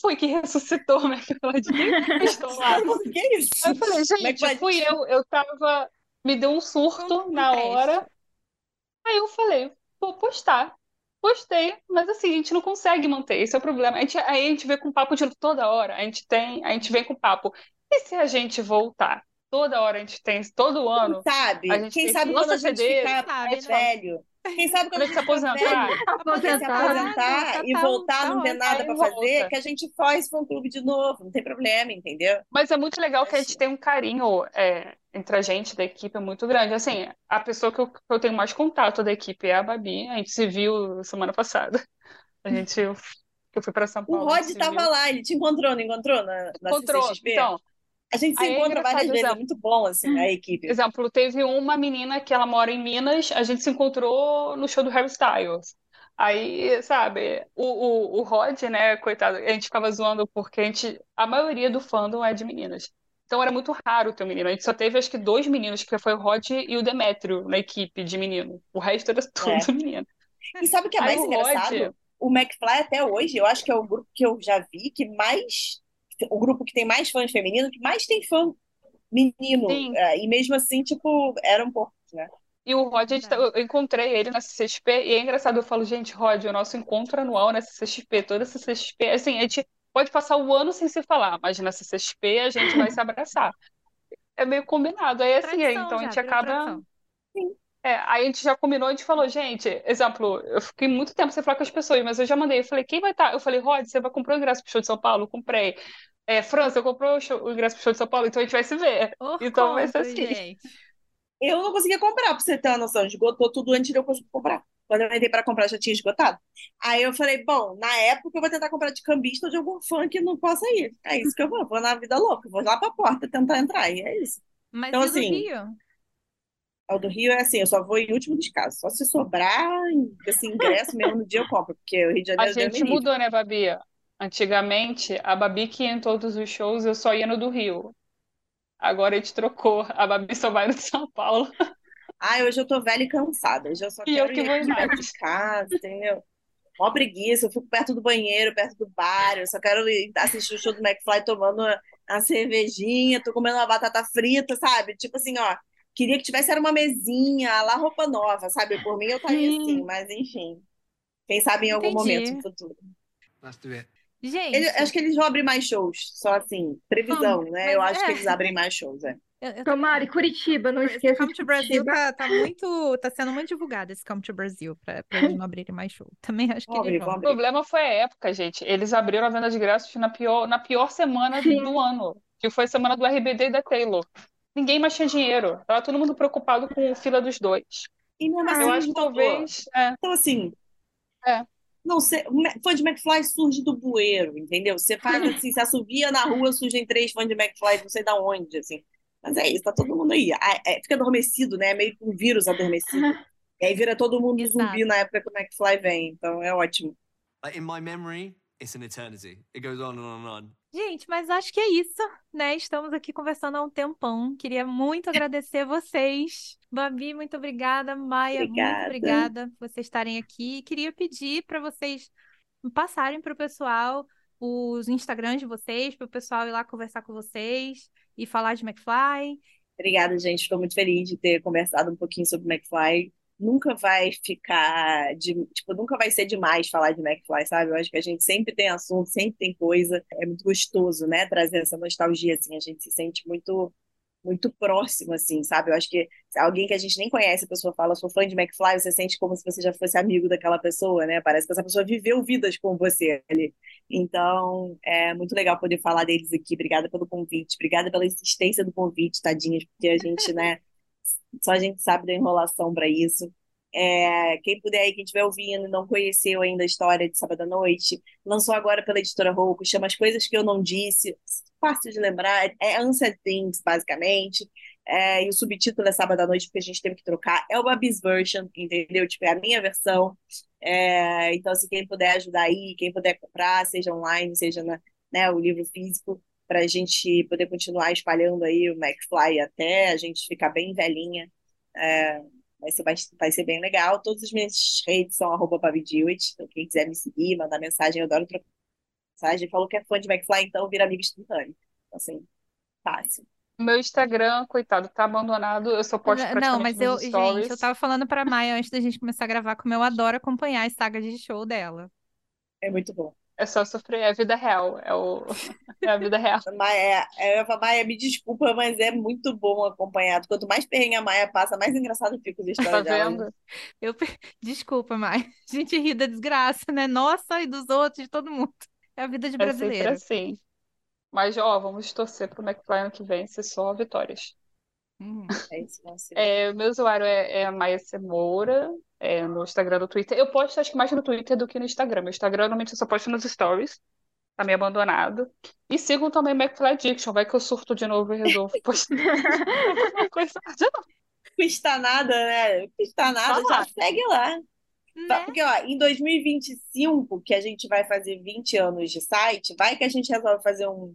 foi que [laughs] ressuscitou o McFly Diction, eu estou lá. [laughs]
que é isso?
Aí eu falei, gente, fui eu, eu tava, me deu um surto
Um- um
na hora, Aí eu falei, vou postar. Postei, mas assim, a gente não consegue manter, esse é o problema. A gente, aí a gente vê com papo de toda hora, a gente tem, a gente vem com papo. E se a gente voltar? Toda hora a gente tem, todo ano,
Sabe?
a gente
Quem
tem
sabe quando a gente
CD,
ficar
sabe,
mais
né?
velho? Quem sabe
quando a gente
gente
se
velho,
aposentar,
se
Aposentar.
aposentar e
tá-
voltar,
tá
não ter nada pra
volta.
fazer, que a gente faz fã clube de novo, não tem problema, entendeu?
Mas é muito legal que a gente tem um carinho é, entre a gente da equipe, é muito grande. Assim, a pessoa que eu, que eu tenho mais contato da equipe é a Babi. A gente se viu semana passada. A gente, que eu fui para São
O
Paulo, a
Rod
gente se
tava
viu.
lá, ele te encontrou, não encontrou na, na
Encontrou.
CCXP?
Então,
A gente se
aí é
encontra várias vezes, é
exemplo.
muito bom, assim, a equipe.
Exemplo, teve uma menina que ela mora em Minas, a gente se encontrou no show do Harry Styles. Aí, sabe, o, o, o Rod, né, coitado, a gente ficava zoando porque a gente, a maioria do fandom é de meninas. Então era muito raro ter um menino. A gente só teve acho que dois meninos, que foi o Rod e o Demétrio na equipe de menino. O resto era [laughs] tudo
É.
menino.
E sabe o que é
Aí
mais
o
engraçado?
Rod,
O McFly até hoje, eu acho que é o grupo que eu já vi que mais. O grupo que tem mais fãs femininos, que mais tem fã menino. É, E mesmo assim, tipo, eram poucos, né?
E o Rod, a gente tá- eu eu encontrei ele na CCXP, e é engraçado, eu falo, gente, Rod, o nosso encontro anual na CCXP, toda CCXP, assim, a gente pode passar o ano sem se falar, mas na CCXP a gente vai se abraçar. É meio combinado. Aí, assim,
Tradição
então a
já,
gente
virou
acaba.
tradição.
É, aí a gente já combinou, a gente falou, gente, exemplo, eu fiquei muito tempo sem falar com as pessoas, mas eu já mandei, eu falei, quem vai estar? Eu falei, Rod, você vai comprar o ingresso pro show de São Paulo? Eu comprei. É, França, eu comprei o, show- o ingresso pro show de São Paulo, então a gente vai se ver.
Ô,
Então vai ser assim.
gente.
Eu não conseguia comprar, pra você ter uma noção. Esgotou tudo antes de eu conseguir comprar. Quando eu entrei pra comprar, já tinha esgotado. Aí eu falei, bom, na época eu vou tentar comprar de cambista ou de algum fã que não possa ir. É isso que eu vou. Vou na vida louca. Vou lá pra porta tentar entrar. E é isso.
Mas
Então,
e do
assim,
Rio?
O do Rio é assim, eu só vou em último dos casos. Só se sobrar esse ingresso mesmo no dia eu compro, porque o Rio de
A
Janeiro deu
gente mudou, né, Babi? Antigamente, a Babi que ia em todos os shows, eu só ia no do Rio. Agora a gente trocou. A Babi só vai no de São Paulo.
Ai, hoje eu tô velha e cansada. Hoje eu só
E eu
quero
que
ir
vou mais.
de casa, entendeu? Mó preguiça, eu fico perto do banheiro, perto do bar, eu só quero ir assistir o show do McFly tomando uma cervejinha, tô comendo uma batata frita, sabe? Tipo assim, ó, queria que tivesse era uma mesinha, lá roupa nova, sabe? Por mim eu estaria
Sim.
assim, mas enfim. Quem sabe em algum
Entendi.
momento no futuro.
Gente,
Ele- acho que eles vão abrir mais shows, só assim, previsão, né? Eu
mas
acho
é.
que eles abrem mais shows, é.
eu, eu
Tomara, e Curitiba, não esqueça
Come to Brasil tá, tá [laughs] muito. tá sendo muito divulgado esse Come to Brasil pra, pra eles não abrirem mais show. [laughs] Também acho que
abrir,
O problema foi a época, gente. Eles abriram a venda de ingressos na pior, na pior semana
Sim.
do ano, que foi a semana do RBD e da Taylor. Ninguém mais tinha dinheiro. Tava todo mundo preocupado com a fila dos dois.
E mesmo assim
Eu acho que talvez. é,
Então, assim,
É.
não sei, o fã de McFly surge do bueiro, entendeu? Você faz [laughs] assim, se assovia na rua, surgem três fãs de McFly, não sei da onde, assim. Mas é isso, tá todo mundo aí. Ah, é, fica adormecido, né? Meio que um vírus adormecido. [laughs] E aí vira todo mundo
Exato.
zumbi na época que o McFly vem. Então é ótimo.
In my memory, it's an eternity. It goes on and on and on.
Gente, mas acho que é isso, né? Estamos aqui conversando há um tempão. Queria muito agradecer vocês. Babi, muito obrigada. Maia, muito
Obrigada.
obrigada por vocês estarem aqui. Queria pedir para vocês passarem para o pessoal os Instagrams de vocês, para o pessoal ir lá conversar com vocês e falar de McFly.
Obrigada, gente. Estou muito feliz de ter conversado um pouquinho sobre McFly. Nunca vai ficar de, tipo, nunca vai ser demais falar de McFly, sabe? Eu acho que a gente sempre tem assunto, sempre tem coisa. É muito gostoso, né? Trazer essa nostalgia, assim. A gente se sente muito, muito próximo, assim, sabe? Eu acho que alguém que a gente nem conhece, a pessoa fala, sou fã de McFly, você sente como se você já fosse amigo daquela pessoa, né? Parece que essa pessoa viveu vidas com você ali. Então, é muito legal poder falar deles aqui. Obrigada pelo convite, obrigada pela insistência do convite, tadinhas, porque a gente, né? Só a gente sabe da enrolação para isso. É, quem puder aí, quem estiver ouvindo e não conheceu ainda a história de Sábado à Noite, lançou agora pela editora Rouco, chama As Coisas Que Eu Não Disse, fácil de lembrar, é Unsaid Things, basicamente. É, e o subtítulo é Sábado à Noite, porque a gente teve que trocar. É o Babi's Version, entendeu? Tipo, é a minha versão. É, então, se quem puder ajudar aí, quem puder comprar, seja online, seja na, né, o livro físico, para a gente poder continuar espalhando aí o McFly até a gente ficar bem velhinha. É, vai ser, vai ser bem legal. Todas as minhas redes são arroba então quem quiser me seguir, mandar mensagem, eu adoro trocar mensagem. Falou que é fã de McFly, então vira amigo instantâneo. Então, assim, fácil.
Meu Instagram, coitado, tá abandonado. Eu só posto
Não,
praticamente
mas eu,
nos
gente,
stories.
eu tava falando pra Maia antes da gente começar a gravar como eu adoro acompanhar as sagas de show dela.
É muito bom.
É só sofrer, é a vida real. É, o... é a vida real. [laughs]
Maia, é, eu ia falar, Maia, me desculpa, mas é muito bom acompanhado. Quanto mais perrengue a Maia passa, mais engraçado fica os
Tá
stories dela.
vendo?
Eu, pe- desculpa, Maia. A gente ri da desgraça, né? Nossa e dos outros, de todo mundo. É a vida de
É sempre
brasileiro.
assim. Mas, ó, vamos torcer pro McFly ano que vem ser só vitórias.
Uhum.
É isso, nossa.
É, o meu usuário é, é Maia Semoura, é, no Instagram do Twitter. Eu posto, acho que mais no Twitter do que no Instagram. Meu Instagram, normalmente, eu só posto nos stories. Tá meio abandonado. E sigam também McFly Addiction. Vai que eu surto de novo e resolvo [laughs] postar coisa. Já não.
custa nada, né? Custa nada,
Vamos
já segue lá. Tá,
Né?
Porque, ó, em 2025, que a gente vai fazer 20 anos de site, vai que a gente resolve fazer um,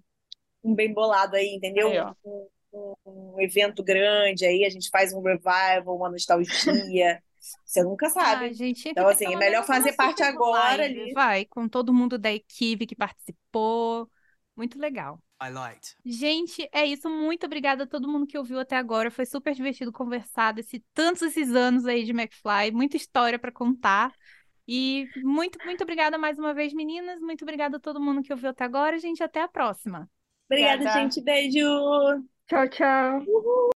um bem bolado aí, entendeu?
Aí, ó.
Um, um- um evento grande aí, a gente faz um revival, uma nostalgia. Você nunca
Ah,
sabe.
gente,
Então, assim, é melhor fazer parte agora
live,
ali.
Vai, com todo mundo da equipe que participou. Muito legal.
I liked.
Gente, é isso. Muito obrigada a todo mundo que ouviu até agora. Foi super divertido conversar desse, tantos esses anos aí de McFly. Muita história para contar. E muito, muito obrigada mais uma vez, meninas. Muito obrigada a todo mundo que ouviu até agora. Gente, até a próxima.
Obrigada,
Obrigada.
gente. Beijo.
Tchau, tchau.